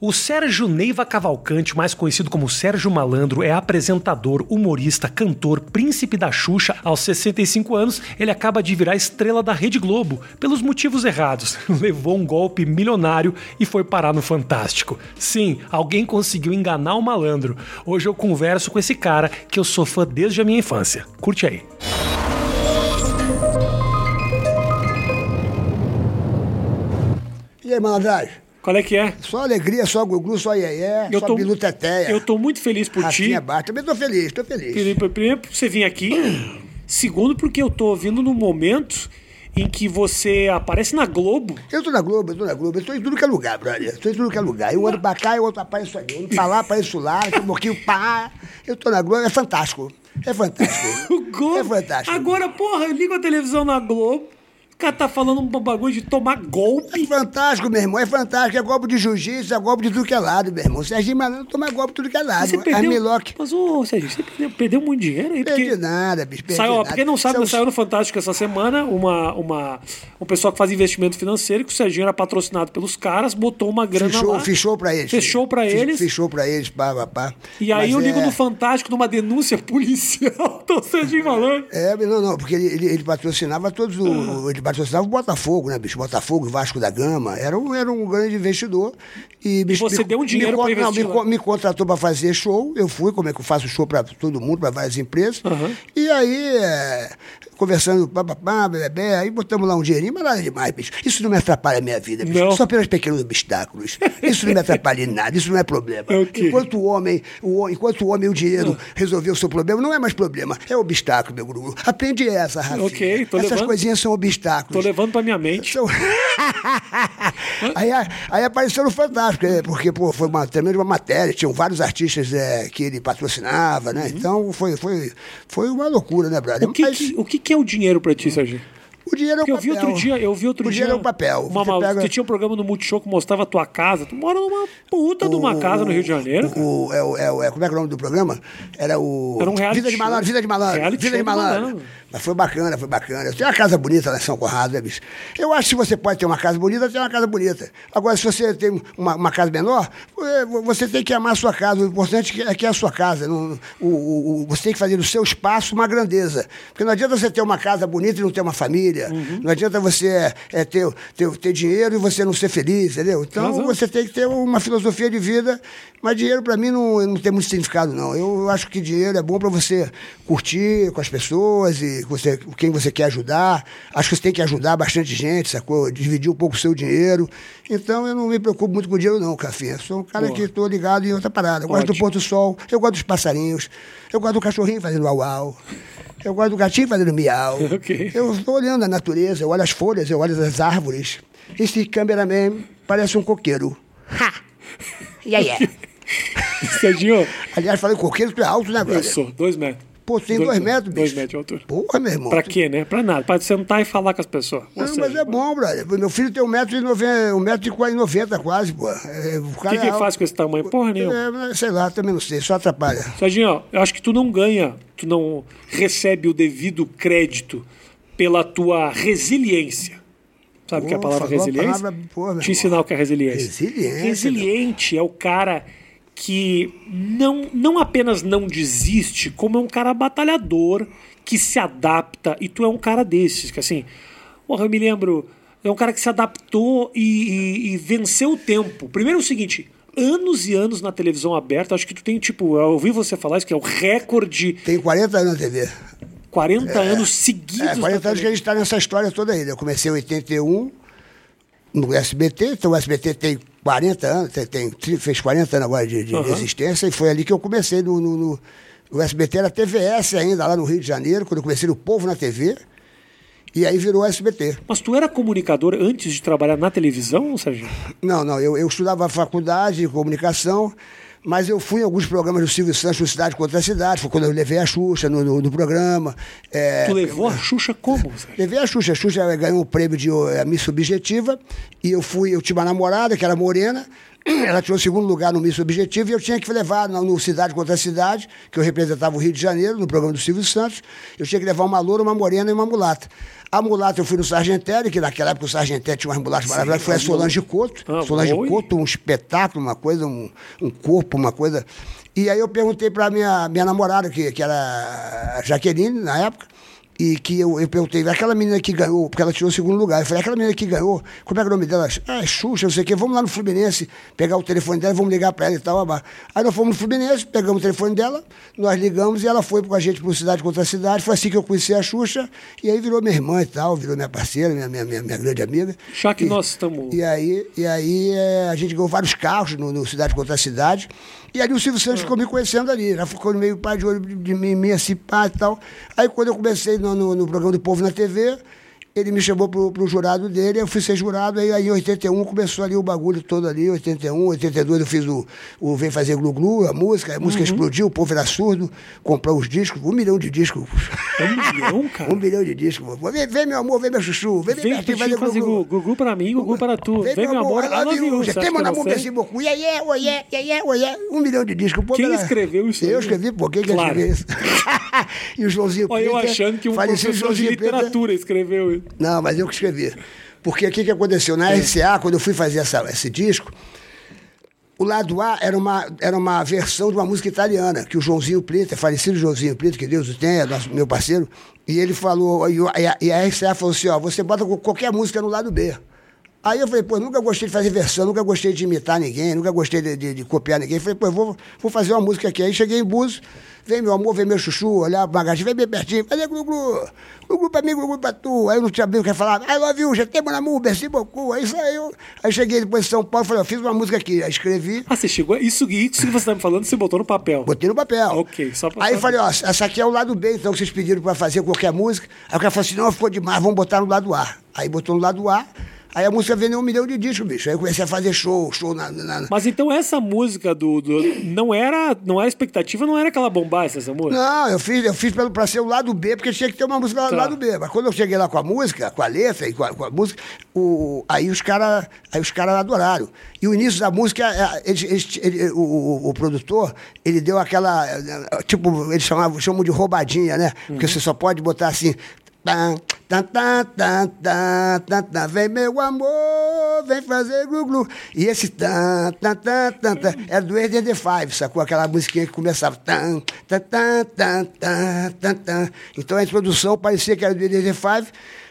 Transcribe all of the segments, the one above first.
O Sérgio Neiva Cavalcante, mais conhecido como Sérgio Malandro, é apresentador, humorista, cantor, príncipe da Xuxa. Aos 65 anos, ele acaba de virar estrela da Rede Globo, pelos motivos errados. Levou um golpe milionário e foi parar no Fantástico. Sim, alguém conseguiu enganar o malandro. Hoje eu converso com esse cara que eu sou fã desde a minha infância. Curte aí. E aí, malandragem? Qual é que é? Só alegria, só gugu, só iê Eu só tô- biluteteia. Eu tô muito feliz por ti. Rafinha. Também tô feliz, tô feliz. Primeiro, primeiro por você vir aqui. Segundo, porque eu tô vindo num momento em que você aparece na Globo. Eu tô na Globo, eu tô na Globo, eu tô em tudo que é lugar, brother. Eu tô em tudo que é lugar. Eu ando pra cá, eu outro apareço ali. Eu ando pra lá, apareço lá, eu um pouquinho pá. Eu tô na Globo, é fantástico. É fantástico. O Globo. É fantástico. Agora, porra, eu ligo a televisão na Globo. O cara tá falando um bagulho de tomar É golpe. fantástico, meu irmão. É fantástico. É golpe de jiu-jitsu, é golpe de tudo que é lado, meu irmão. Serginho Malandro toma golpe de tudo que é lado. Você perdeu. Armilock. Mas, ô, Sérgio, você perdeu, perdeu muito dinheiro aí. Perdi Porque... nada, bicho. Perdi Saiu, nada. pra quem não sabe, São- saiu no Fantástico essa semana uma, uma, um pessoal que faz investimento financeiro, que o Serginho era patrocinado pelos caras, botou uma grana Fechou, lá. fechou pra eles. Fechou pra eles. Fechou pra eles, pá, pá, pá. E aí Mas eu ligo é- no Fantástico numa denúncia policial do Serginho Malandro. É, não, não, porque ele, ele, ele patrocinava todos o. Ele patrocinava o Botafogo, né, bicho? Botafogo, Vasco da Gama. Era um, era um grande investidor. E, me- você me- deu um dinheiro pra con- não, investir me, me contratou pra fazer show. Eu fui, como é que eu faço show pra todo mundo, pra várias empresas. E aí, é, conversando, papapá, bebê, aí botamos lá um dinheirinho, mas nada demais, bicho. Isso não me atrapalha a minha vida, bicho. Não. Só pelos pequenos obstáculos. Isso não me atrapalha em nada, isso não é problema. Ok. Enquanto o homem, o, enquanto o homem e o dinheiro resolver o seu problema, não é mais problema, é obstáculo, meu guru. Aprende essa, Rafinha. Ok, tô Essas levando. coisinhas são Tô obstáculos. levando pra minha mente. São- aí, aí apareceu no Fantástico, é, porque pô, foi uma tremenda uma matéria, tinham vários artistas é, que ele patrocinava, né? Então foi, foi, foi uma loucura, né? Uhum. O que, Mas que- o que, é o dinheiro pra ti, Serginho? o dinheiro é o Porque eu papel. vi outro dia, eu vi outro o dia. dinheiro é o papel. Uma, Você pega- Você tinha um programa no Multishow que mostrava a tua casa. Tu mora numa puta de uma casa no Rio de Janeiro. O, é, o- é, o- é- como é que é o nome do programa? Era o. Era um reality Vida de malandro, vida de malandro. Vida de de malandro. Mas foi bacana, foi bacana. Tem uma casa bonita lá em São Conrado, né, bicho? Eu acho que se você pode ter uma casa bonita, tem uma casa bonita. Agora, se você tem uma, uma casa menor, você tem que amar a sua casa. O importante é que é a sua casa. Não- o, o- o- você tem que fazer do seu espaço uma grandeza. Porque não adianta você ter uma casa bonita e não ter uma família. Uhum. Não adianta você eh, ter, ter, ter dinheiro e você não ser feliz, entendeu? Então, Razão. você tem que ter uma filosofia de vida, mas dinheiro para mim não, não tem muito significado, não. Eu acho que dinheiro é bom para você curtir com as pessoas e com você, quem você quer ajudar. Acho que você tem que ajudar bastante gente, sacou? Dividir um pouco o seu dinheiro. Então eu não me preocupo muito com dinheiro, não, Cafinha. Sou um cara Boa. que estou ligado em outra parada. Eu gosto do pôr do sol, eu gosto dos passarinhos, eu gosto do cachorrinho fazendo uau-uau. Eu gosto do gatinho fazendo miau. Ok. Eu estou olhando a natureza, eu olho as folhas, eu olho as árvores. Esse cameraman parece um coqueiro. Ha! E aí é? Serginho, Aliás, falei coqueiro, tu é alto, né, eu brother? sou dois metros. Pô, tem dois metros, Dois bicho. metros de altura. Porra, meu irmão. Pra quê, né? Pra nada. Pra sentar e falar com as pessoas. Não, mas Serginho, é bom, brother. Meu filho tem 1,90m, 1,90m quase, pô. É, o O cara que, que é ele faz com esse tamanho? Porra nenhuma. É, sei lá, também não sei, só atrapalha. Serginho, eu acho que tu não ganha, tu não recebe o devido crédito pela tua resiliência. Sabe o que é a palavra a resiliência? palavra, meu Te ensinar o que é resiliência. Resiliência, Resiliente é o cara que não, não apenas não desiste, como é um cara batalhador, que se adapta, e tu é um cara desses, que assim, porra, eu me lembro, é um cara que se adaptou e, e- e venceu o tempo. Primeiro é o seguinte, anos e anos na televisão aberta, acho que tu tem, tipo, eu ouvi você falar isso, que é o recorde, Tem 40 anos na TV. 40 anos seguidos. É, 40 na anos que a gente está nessa história toda aí. né? Eu comecei em 81 no SBT, então o SBT tem 40 anos, tem, fez 40 anos agora de, de Aham. existência, e foi ali que eu comecei no, no, no- no SBT, era TVS ainda, lá no Rio de Janeiro, quando eu comecei no Povo na TV, e aí virou SBT. Mas tu era comunicador antes de trabalhar na televisão, Sérgio? Não, não, eu, eu estudava faculdade de comunicação, mas eu fui em alguns programas do Silvio Santos, no Cidade contra a Cidade, foi quando eu levei a Xuxa no, no- no programa. É, Tu levou a Xuxa como? Levei a Xuxa. A Xuxa ganhou o prêmio de eh, Miss Subjetiva. E eu fui, eu tinha uma namorada que era morena. ela tirou segundo lugar no Miss Objetivo e eu tinha que levar no, no Cidade contra Cidade, que eu representava o Rio de Janeiro, no programa do Silvio Santos, eu tinha que levar uma loura, uma morena e uma mulata. A mulata eu fui no Sargentelli, que naquela época o Sargentelli tinha umas mulatas maravilhosas, foi a Solange Couto. Ah, Solange oi. Couto, um espetáculo, uma coisa, um, um corpo, uma coisa. E aí eu perguntei para minha, minha namorada, que, que era a Jaqueline, na época, e que eu, eu perguntei, aquela menina que ganhou, porque ela tirou o segundo lugar, eu falei, aquela menina que ganhou, como é que é o nome dela? Ah, é Xuxa, não sei o quê, vamos lá no Fluminense, pegar o telefone dela, vamos ligar para ela e tal. abá. Aí nós fomos no Fluminense, pegamos o telefone dela, nós ligamos e ela foi com a gente para Cidade contra Cidade, foi assim que eu conheci a Xuxa, e aí virou minha irmã e tal, virou minha parceira, minha, minha, minha, minha grande amiga. Já que E- nós estamos- E aí, e aí é, a gente ganhou vários carros no, no Cidade contra Cidade. E ali o Silvio Santos ficou me conhecendo ali. Já ficou meio pai de olho de, mim, mim, assim, pá e tal. Aí quando eu comecei no, no, no programa do Povo na TV, ele me chamou pro, pro jurado dele, eu fui ser jurado, aí, aí em 81 começou ali o bagulho todo ali, 81, 82 eu fiz o, o Vem Fazer Glu Glu, a música, a música explodiu, o povo era surdo, comprou os discos, um milhão de discos. Um milhão, cara? um milhão de discos. Vem, vem meu amor, vem meu chuchu, vem, Vem Bertinho, pra fazer Glu-Glu. Gugu pra mim, Gugu para tu. Vem, meu amor, I love you. Você tem que beaucoup. Yeah, yeah, oh, yeah, yeah, yeah, oh, yeah. Um milhão de discos. Pô, Quem escreveu isso? Eu escrevi, pô. Quem que Claro. escreveu isso? e o Joãozinho Olha, eu achando que um professor de literatura escreveu isso. Não, mas eu que escrevi. Porque o que, que aconteceu? Na RCA, quando eu fui fazer essa- esse disco, o lado A era uma, era uma versão de uma música italiana, que o Joãozinho Plita, falecido Joãozinho Plita, que Deus o tenha, nosso, meu parceiro, e ele falou, e a, e a RCA falou assim, ó, você bota qualquer música no lado B. Aí eu falei, pô, nunca gostei de fazer versão, nunca gostei de imitar ninguém, nunca gostei de, de- de copiar ninguém. Falei, pô, eu vou, vou fazer uma música aqui. Aí cheguei em Búzios, vem meu amor, vem meu chuchu, olhar pra bagagem, vem bem pertinho, fazer glu-glu, glu-glu pra mim, glu-glu pra tu. Aí eu não tinha bem o que falar, I love you, já tem mon amour, merci beaucoup. Aí saiu. Aí cheguei depois em São Paulo, falei, ó, fiz uma música aqui. Aí escrevi, Ah, você chegou. Isso, isso que você tá me falando, você botou no papel. Botei no papel. Ok, só pra Aí saber. falei, ó, essa aqui é o lado B, então, que vocês pediram pra fazer qualquer música. Aí o cara falou assim, não, ficou demais, vamos botar no lado A. Aí botou no lado A, aí a música vendeu um milhão de discos, bicho. Aí eu comecei a fazer show, show na... na- Mas então essa música do, do- não era, não era expectativa, não era aquela bombaça essa música. Não, eu fiz, eu fiz pra ser o lado B, porque tinha que ter uma música lá do Tá. lado B. Mas quando eu cheguei lá com a música, com a letra e com a, com a música, o, aí os caras caras adoraram. E o início da música, é, eles- eles- ele- o, o- produtor, ele deu aquela. eh, Tipo, eles chamavam, chamam de roubadinha, né? Porque Uhum. você só pode botar assim. Tan, tan, tan, tan, tan, tan, vem meu amor, vem fazer glu-glu. E esse tan, tan, tan, tan, tan, era do the Five, sacou? Aquela musiquinha que começava tan, tan, tan, tan, tan, tan. Então a introdução parecia que era do the Five,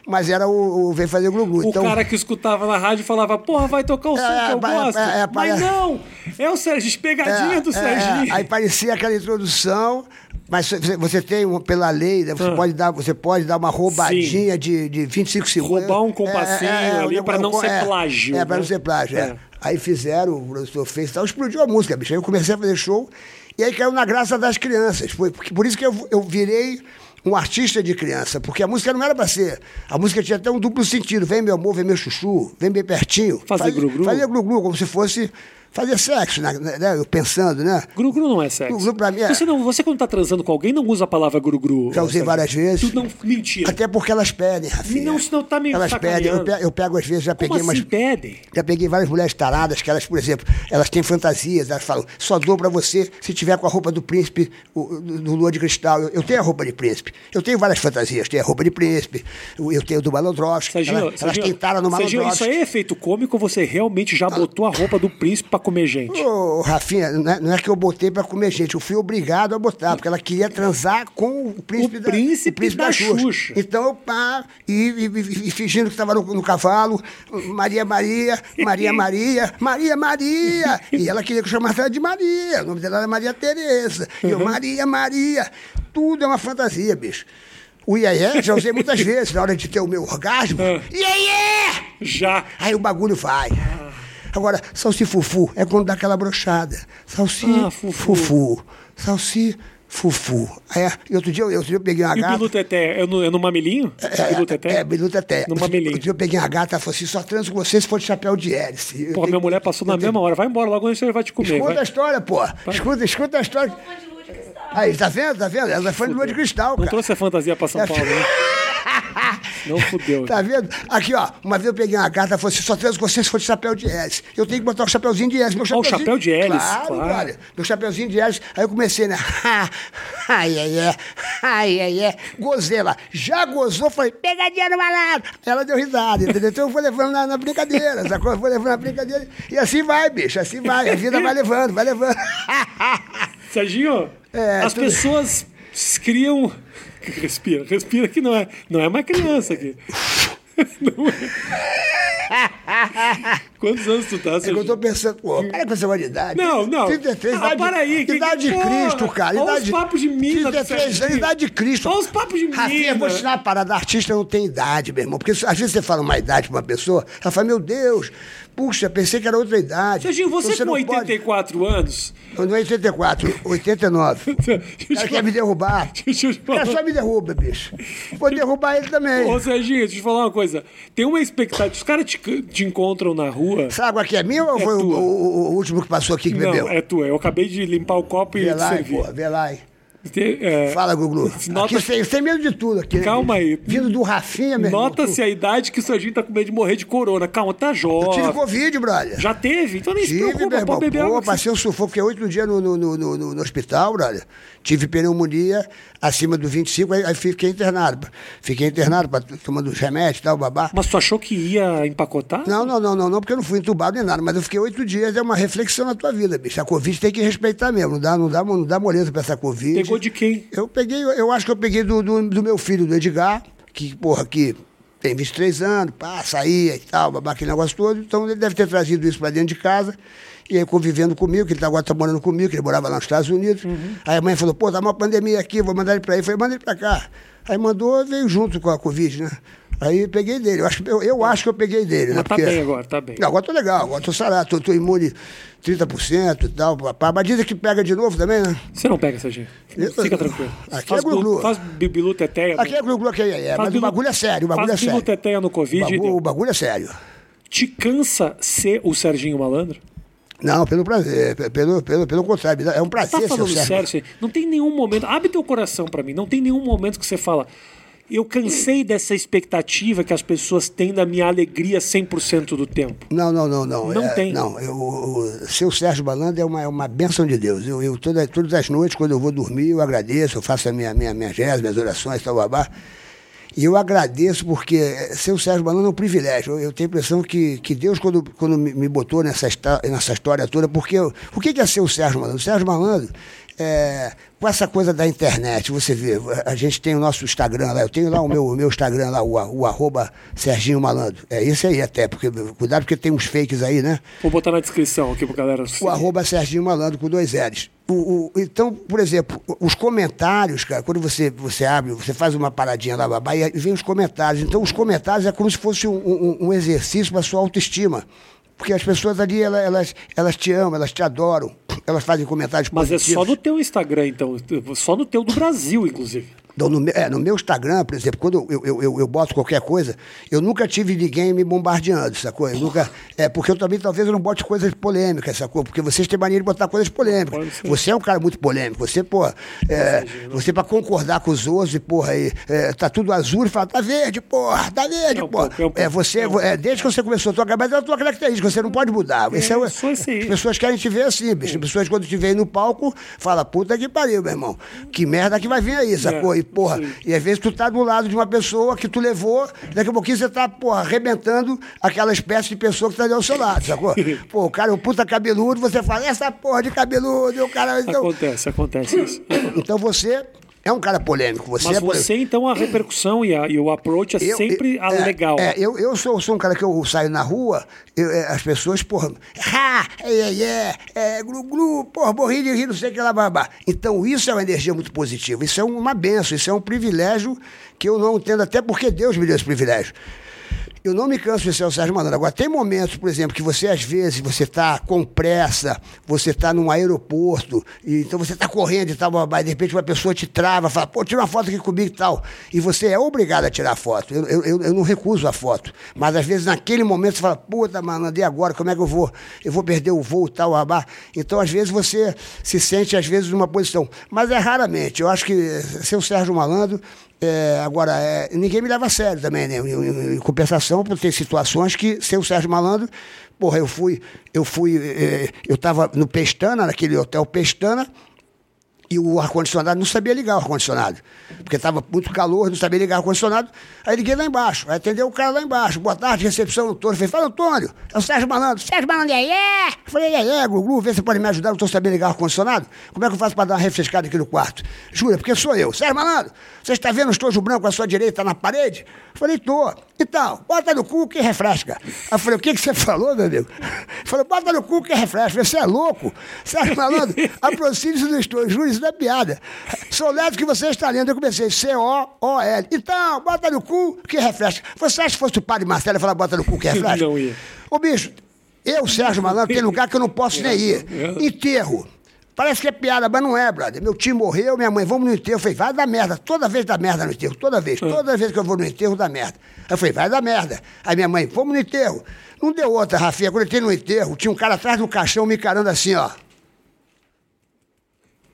mas era o, o Vem Fazer Glu-Glu. O Então, cara que escutava na rádio falava, porra, vai tocar o som É, que eu é, gosto. é, é, Mas não, é o Sérgio, pegadinha do É, é, Serginho. aí parecia aquela introdução, mas você, tem, pela lei, né, você, Ah. pode dar, você pode dar uma roubadinha de, de 25 segundos. Roubar um compassinho ali o pra não negócio- ser é, plágio, É, pra né? não ser plágio, é. É. Aí fizeram, o professor fez e tal, explodiu a música, bicho. Aí eu comecei a fazer show, e aí caiu na graça das crianças. Foi, porque, por isso que eu, eu virei um artista de criança, porque a música não era pra ser. A música tinha até um duplo sentido. Vem meu amor, vem meu chuchu, vem bem pertinho. Fazer Faz- glu-glu? Fazer glu-glu, como se fosse fazer sexo, né? né, Eu pensando, né? Gru-gru não é sexo. Gru-gru pra mim é- Você, não, você quando tá transando com alguém não usa a palavra gru-gru. Já usei várias vezes. Tu não, mentira. Até porque elas pedem, Rafinha. Não, senão tá me Elas pedem. Eu pego, eu pego, às vezes, já Como peguei assim umas. pedem? Já peguei várias mulheres taradas que elas, por exemplo, elas têm fantasias, elas falam, só dou pra você se tiver com a roupa do príncipe, o- do, do Lua de Cristal. Eu, eu tenho a roupa de príncipe. Eu tenho várias fantasias. Tenho a roupa de príncipe, eu eu tenho do Malandrovski. Elas, elas tara no Serginho, isso Malandrovski. aí é efeito cômico você realmente já botou a roupa do príncipe pra comer gente? Ô, Rafinha, não é, não é que eu botei pra comer gente, eu fui obrigado a botar, porque ela queria transar com o príncipe, O da, príncipe da Xuxa. Então eu pá, e, e- e- fingindo que estava no, no cavalo, Maria Maria, Maria Maria, Maria Maria. E ela queria que eu chamasse ela de Maria. O nome dela era Maria Tereza. E eu, Maria Maria. Tudo é uma fantasia, bicho. O iaié já usei muitas vezes na hora de ter o meu orgasmo. Ah. Iaié! Já. Aí o bagulho vai. Agora, salsifufu é quando dá aquela brochada. Salsi, Ah, fufu. fufu. Salsi, fufu. É, e outro dia, eu- outro dia eu peguei uma E gata. Bilu Teté? É no, é no mamilinho? É, Bilu Teté? É, Bilu Teté. No Outro- mamilinho. Outro dia eu peguei uma gata e ela falou assim: só transo com você se for de chapéu de hélice. Pô, minha mulher passou na tenho- mesma hora. Vai embora, logo antes ele vai te comer. Escuta vai. a história, pô. Escuta, escuta a história. Aí, tá vendo? Tá vendo? Ela foi de lua de cristal, Não cara. trouxe a fantasia pra São É. Paulo, né? Não fudeu. Tá vendo? Aqui, ó, uma vez eu peguei uma carta e falou assim: só três com você se for de chapéu de hélice. Eu tenho que botar o chapéuzinho de hélice. Meu Ó, o chapéuzinho... chapéu de hélice, Claro, claro. olha. Meu chapéuzinho de hélice. Aí eu comecei, né? ai, ai, ai, ai, ai, ai. Gozei lá. Já gozou, falei, pegadinha no malandro. Ela deu risada, entendeu? Então eu vou levando na, na brincadeira, sacou? Eu vou levando na brincadeira. E assim vai, bicho, assim vai. A vida vai levando, vai levando. Serginho, É, as tudo- pessoas criam. Respira, respira que não é, não é uma criança aqui. Não é. Quantos anos tu tá, É que eu tô pensando, pô, para com essa idade. Não, não. 33, Ah, idade, para aí, que- idade que de porra? Cristo, cara. Olha os Idade, papos de mina do 33 anos, idade de Cristo. Olha os papos de Rafinha, eu vou mina. te ensinar uma parada. Artista não tem idade, meu irmão. Porque às vezes você fala uma idade pra uma pessoa, ela fala, meu Deus, puxa, pensei que era outra idade. Serginho, você, Então com não pode- 84 anos. Não é 84, 89. O cara quer me derrubar. O cara falar. só me derruba, bicho. Vou derrubar ele também. Ô, Serginho, deixa eu te falar uma coisa. Tem uma expectativa. Os caras te, te encontram na rua. Essa água aqui é minha ou É foi o, o- o último que passou aqui que Não, bebeu? é tua. Eu acabei de limpar o copo e te servir. pô, vê lá, hein. Te- é, Fala, Gugu. Nota- Aqui sem, medo de tudo aqui. Calma aí. Vindo do Rafinha, meu. Nota-se a idade que o Serginho tá com medo de morrer de corona. Calma, tá Eu jovem. tive Covid, brother. Já teve? Então nem se Tive, preocupa, meu irmão. pode beber Pô, água. passei um sufoco, fiquei oito dias no, no, no, no, no hospital, brother. Tive pneumonia acima do 25, aí, aí fiquei internado. Fiquei internado, pra, tomando os remédios e tal, babá. Mas tu achou que ia empacotar? Não, não, não, não, não, porque eu não fui entubado nem nada, mas eu fiquei oito dias, é uma reflexão na tua vida, bicho. A Covid tem que respeitar mesmo, não dá, não dá, não dá moleza pra essa Covid. Pegou de quem? Eu peguei, eu acho que eu peguei do, do, do meu filho, do Edgar, que, porra, que tem 23 anos, pá, saía e tal, babá, aquele negócio todo. Então ele deve ter trazido isso pra dentro de casa. E aí convivendo comigo, que ele tá- agora tá morando comigo, que ele morava lá nos Estados Unidos. Aí a mãe falou, pô, tá uma pandemia aqui, vou mandar ele pra aí. Eu falei, manda ele pra cá. Aí mandou, veio junto com a Covid, né? Aí eu peguei dele. Eu acho, que- eu, eu acho que eu peguei dele, né? Mas tá bem agora, tá bem. Não, agora tô legal, agora tô sarado, tô, tô imune 30% e tal, papá. Mas dizem que pega de novo também, né? Você não pega, Serginho. Fica tranquilo. Aqui faz é glu-glu. glu- Faz bibilu teteia. Aqui é glu-glu, aqui é, é, Faz mas o bagulho é sério, o bagulho faz é sério. bilu teteia no Covid. O bagulho, o bagulho é sério. Te cansa ser o Serginho Malandro? Não, pelo prazer, pe- pelo, pelo, pelo contrário, é um prazer Tá falando sério, Serginho? Não tem nenhum momento. Abre teu coração pra mim. Não tem nenhum momento que você fala. Eu cansei dessa expectativa que as pessoas têm da minha alegria 100% do tempo. Não, não, não, não. Não é, tem. Não, eu, o seu Sérgio Balando é uma, é uma bênção de Deus. Eu, eu toda, todas as noites, quando eu vou dormir, eu agradeço, eu faço a minha, minha, minhas rezas, minhas orações, tal, babá. E eu agradeço porque eh, ser o Sérgio Balando é um privilégio. Eu, eu tenho a impressão que, que Deus, quando, quando me, me botou nessa, nessa história toda, porque eu- o que que é ser o Sérgio Malandro? O Sérgio Malandro, é, com essa coisa da internet, você vê, a gente tem o nosso Instagram lá, eu tenho lá o meu, o meu Instagram lá, o, o arroba Serginho Malandro. É esse aí até, porque cuidado porque tem uns fakes aí, né? Vou botar na descrição aqui pra galera. O arroba Serginho Malandro com dois L's. O, o- então, por exemplo, os comentários, cara, quando você, você abre, você faz uma paradinha lá, babá, e vem os comentários. Então, os comentários é como se fosse um, um- um exercício para sua autoestima. Porque as pessoas ali, elas, elas, te amam, elas te adoram, elas fazem comentários Mas é positivos. só no teu Instagram, então. Só no teu do Brasil, inclusive. Então, no, meu- é, no meu Instagram, por exemplo, quando eu, eu, eu, eu boto qualquer coisa, eu nunca tive ninguém me bombardeando, sacou? Eu nunca. É, porque eu também talvez eu não bote coisas polêmicas, sacou? Porque vocês têm mania de botar coisas polêmicas. Você é um cara muito polêmico. Você, pô, é, você pra concordar com os outros e, porra, aí, é, tá tudo azul e fala, tá verde, porra, tá verde, É um porra. é É, você, É é, desde que você começou a tua mas é a tua característica, você não pode mudar. Esse é, o- eu sou esse aí. As pessoas querem te ver assim, bicho. As pessoas, quando te veem no palco, falam, puta que pariu, meu irmão. Que merda que vai vir aí, sacou? É, e, porra, sim. e às vezes tu tá do lado de uma pessoa que tu levou, daqui a pouquinho você tá, porra, arrebentando aquela espécie de pessoa que tá ali ao seu lado, sacou? Pô, o cara é um puta cabeludo, você fala, essa porra de cabeludo, o cara. Então, Acontece, acontece isso. então você é um cara polêmico. Você Mas é polêmico. você, então, a repercussão e, a- e o approach é Eu- sempre eu- a é, legal. É, eu, eu sou, sou um cara que eu saio na rua, eu, é, as pessoas, porra, ha, é, é, é, glu, glu, porra, morri de rir, não sei o que lá, babá. Então isso é uma energia muito positiva, isso é uma benção, isso é um privilégio que eu não entendo, até porque Deus me deu esse privilégio. Eu não me canso de ser o Sérgio Malandro. Agora, tem momentos, por exemplo, que você, às vezes, você está com pressa, você está num aeroporto, e, então você está correndo e tal, e de repente uma pessoa te trava, fala, pô, tira uma foto aqui comigo e tal. E você é obrigado a tirar foto. Eu, eu, eu, não recuso a foto. Mas, às vezes, naquele momento, você fala, puta, malandro, e agora? Como é que eu vou? Eu vou perder o voo e tal, babá. Então, às vezes, você se sente, às vezes, numa posição. Mas é raramente. Eu acho que ser o Sérgio Malandro É, agora, é, ninguém me leva a sério também, né? Em, em, compensação, por ter situações que, sem o Sérgio Malandro, porra, eu fui, eu fui, é, eu estava no Pestana, naquele hotel Pestana, e o ar-condicionado não sabia ligar o ar-condicionado. Porque estava muito calor, não sabia ligar o ar-condicionado. Aí liguei lá embaixo, aí atendeu o cara lá embaixo. Boa tarde, recepção, Antônio. Falei, fala, Antônio, é o Sérgio Malandro. Sérgio Malandro, é, é. Falei, é, é, Gugu, vê se pode me ajudar, não estou sabendo ligar o ar-condicionado. Como é que eu faço para dar uma refrescada aqui no quarto? Jura, porque sou eu. Sérgio Malandro, você está vendo o estojo branco à sua direita na parede? Falei, tô. Então, bota no cu que refresca. Aí eu falei, o que, que você falou, meu amigo? Falei, bota no cu que refresca. Você é louco? Sérgio Malandro, aproxime-se do isso não é piada. Sou leve que você está lendo. Eu comecei, C-O-O-L. Então, bota no cu que refresca. Você acha que fosse o padre Marcelo falar bota no cu que refresca? Não ia. Ô, bicho, eu, Sérgio Malandro, tem lugar que eu não posso nem ir. Enterro. Parece que é piada, mas não é, brother. Meu tio morreu, minha mãe, vamos no enterro. Eu falei, vai dar merda. Toda vez dá merda no enterro, toda vez. Toda vez que eu vou no enterro, dá merda. Aí eu falei, vai dar merda. Aí minha mãe, vamos no enterro. Não deu outra, Rafinha. Quando eu entrei no enterro, tinha um cara atrás do caixão me encarando assim, ó.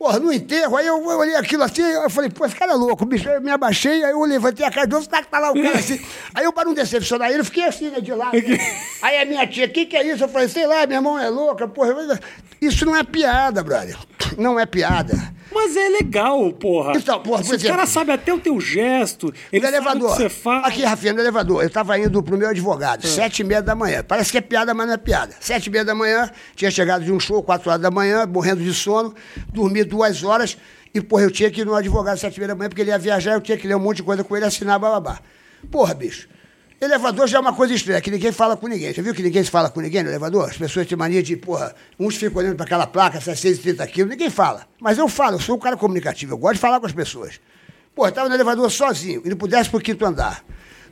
Porra, no enterro, aí eu, eu olhei aquilo assim, eu falei, pô, esse cara é louco, bicho. Eu me abaixei, aí eu levantei a cara de novo, tá, tá lá o cara assim. Aí eu, para não decepcionar ele, fiquei assim, né, de lado. Né? Aí a minha tia, o que, que é isso? Eu falei, sei lá, minha mão é louca, porra. Isso não é piada, brother. Não é piada. Mas é legal, porra. Então, porra, por exemplo- caras sabem até o teu gesto. Eles no sabem o elevador. que você faz. Aqui, Rafinha, no elevador. Eu tava indo pro meu Ah. advogado, sete e meia da manhã. Parece que é piada, mas não é piada. Sete e meia da manhã, tinha chegado de um show, quatro horas da manhã, morrendo de sono, dormi duas horas e, porra, eu tinha que ir no advogado sete e meia da manhã, porque ele ia viajar, eu tinha que ler um monte de coisa com ele, assinar, bababá. Porra, bicho. Elevador já é uma coisa estranha, que ninguém fala com ninguém. Já viu que ninguém se fala com ninguém no elevador? As pessoas têm mania de, porra, uns ficam olhando para aquela placa, 630 quilos, ninguém fala. Mas eu falo, eu sou um cara comunicativo, eu gosto de falar com as pessoas. Eu estava no elevador sozinho, indo pro décimo quinto andar.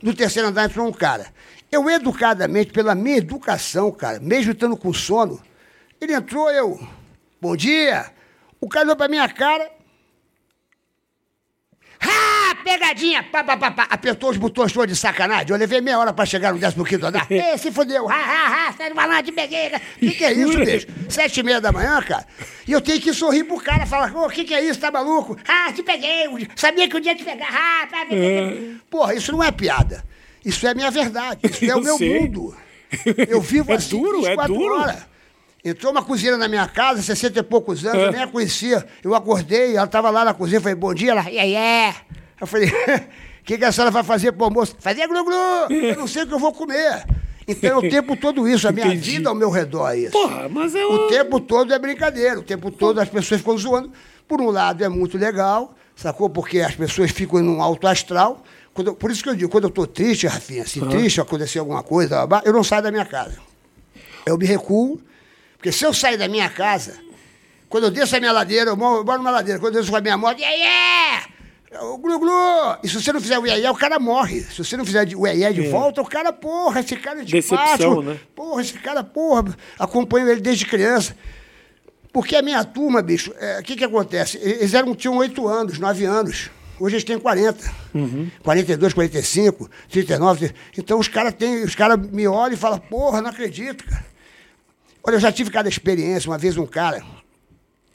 No terceiro andar entrou um cara. Eu, educadamente, pela minha educação, cara, mesmo estando com sono, ele entrou, eu, bom dia. O cara olhou pra minha cara. Ah, pegadinha! Pá, pá, pá, pá. Apertou os botões todos de sacanagem. Eu levei meia hora pra chegar no 15 andar. Ei, se fodeu! Ha, ha, ha, Sérgio Malandro, te peguei! O que, que é isso, bicho? Sete e meia da manhã, cara. E eu tenho que sorrir pro cara, falar, ô, o que, que é isso? Tá maluco? Ah, te peguei! Sabia que um dia te pegar. Ah, pá, pá, pá. Porra, isso não é piada. Isso é minha verdade. Isso é o meu sei. mundo. Eu vivo É assim duro, é 24 duro. Entrou uma cozinheira na minha casa, 60 e poucos anos, eu nem a conhecia. Eu acordei, ela estava lá na cozinha, falei, bom dia, ela, e aí, é? Eu falei, o que, que a senhora vai fazer pro almoço? Fazer glu-glu, eu não sei o que eu vou comer. Então, o tempo todo isso, a minha Entendi. vida ao meu redor é isso. Porra, mas é O tempo todo é brincadeira, o tempo todo as pessoas ficam zoando. Por um lado é muito legal, sacou? Porque as pessoas ficam num alto astral. Eu- por isso que eu digo, quando eu tô triste, Rafinha, se triste, acontecer alguma coisa, eu não saio da minha casa. Eu me recuo, porque se eu sair da minha casa, quando eu desço a minha ladeira, eu moro, eu moro numa ladeira, quando eu desço com a minha moto, aí é! O glu glu! E se você não fizer o iê, o cara morre. Se você não fizer o iê de volta, o cara, porra, esse cara é de Decepção, né? Porra, esse cara, porra, acompanho ele desde criança. Porque a minha turma, bicho, é, o que que acontece? Eles eram, tinham oito anos, nove anos. Hoje eles têm 40. 42, 45, 39. Então os caras caras me olham e falam, porra, não acredito, cara. Olha, eu já tive cada experiência. Uma vez um cara,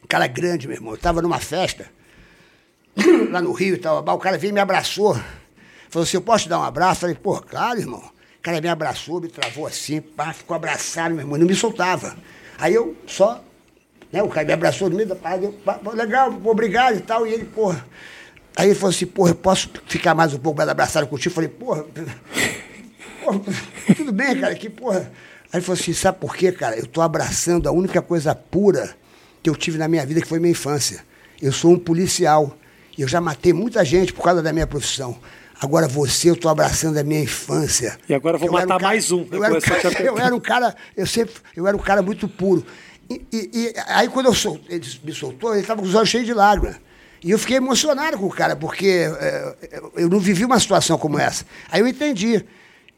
um cara grande, meu irmão, eu tava numa festa, lá no Rio e tal, o cara veio e me abraçou. Falou assim, eu posso te dar um abraço? Falei, pô, claro, irmão. O cara me abraçou, me travou assim, pá, ficou abraçado, meu irmão, não me soltava. Aí eu só, né, o cara me abraçou no meio da parada, eu, pá, legal, obrigado e tal, e ele, porra. Aí ele falou assim, porra, eu posso ficar mais um pouco mais abraçado contigo? Falei, porra, porra, tudo bem, cara, que porra. Aí ele falou assim, sabe por quê, cara? Eu tô abraçando a única coisa pura que eu tive na minha vida, que foi minha infância. Eu sou um policial. Eu já matei muita gente por causa da minha profissão. Agora você, eu tô abraçando a minha infância. E agora eu vou Eu matar cara- mais um. Eu era, um cara, eu era um cara, eu sempre, eu era um cara muito puro. E, e- e aí quando eu sol, ele me soltou, ele estava com os olhos cheios de lágrimas. E eu fiquei emocionado com o cara, porque é, eu- eu não vivi uma situação como essa. Aí eu entendi.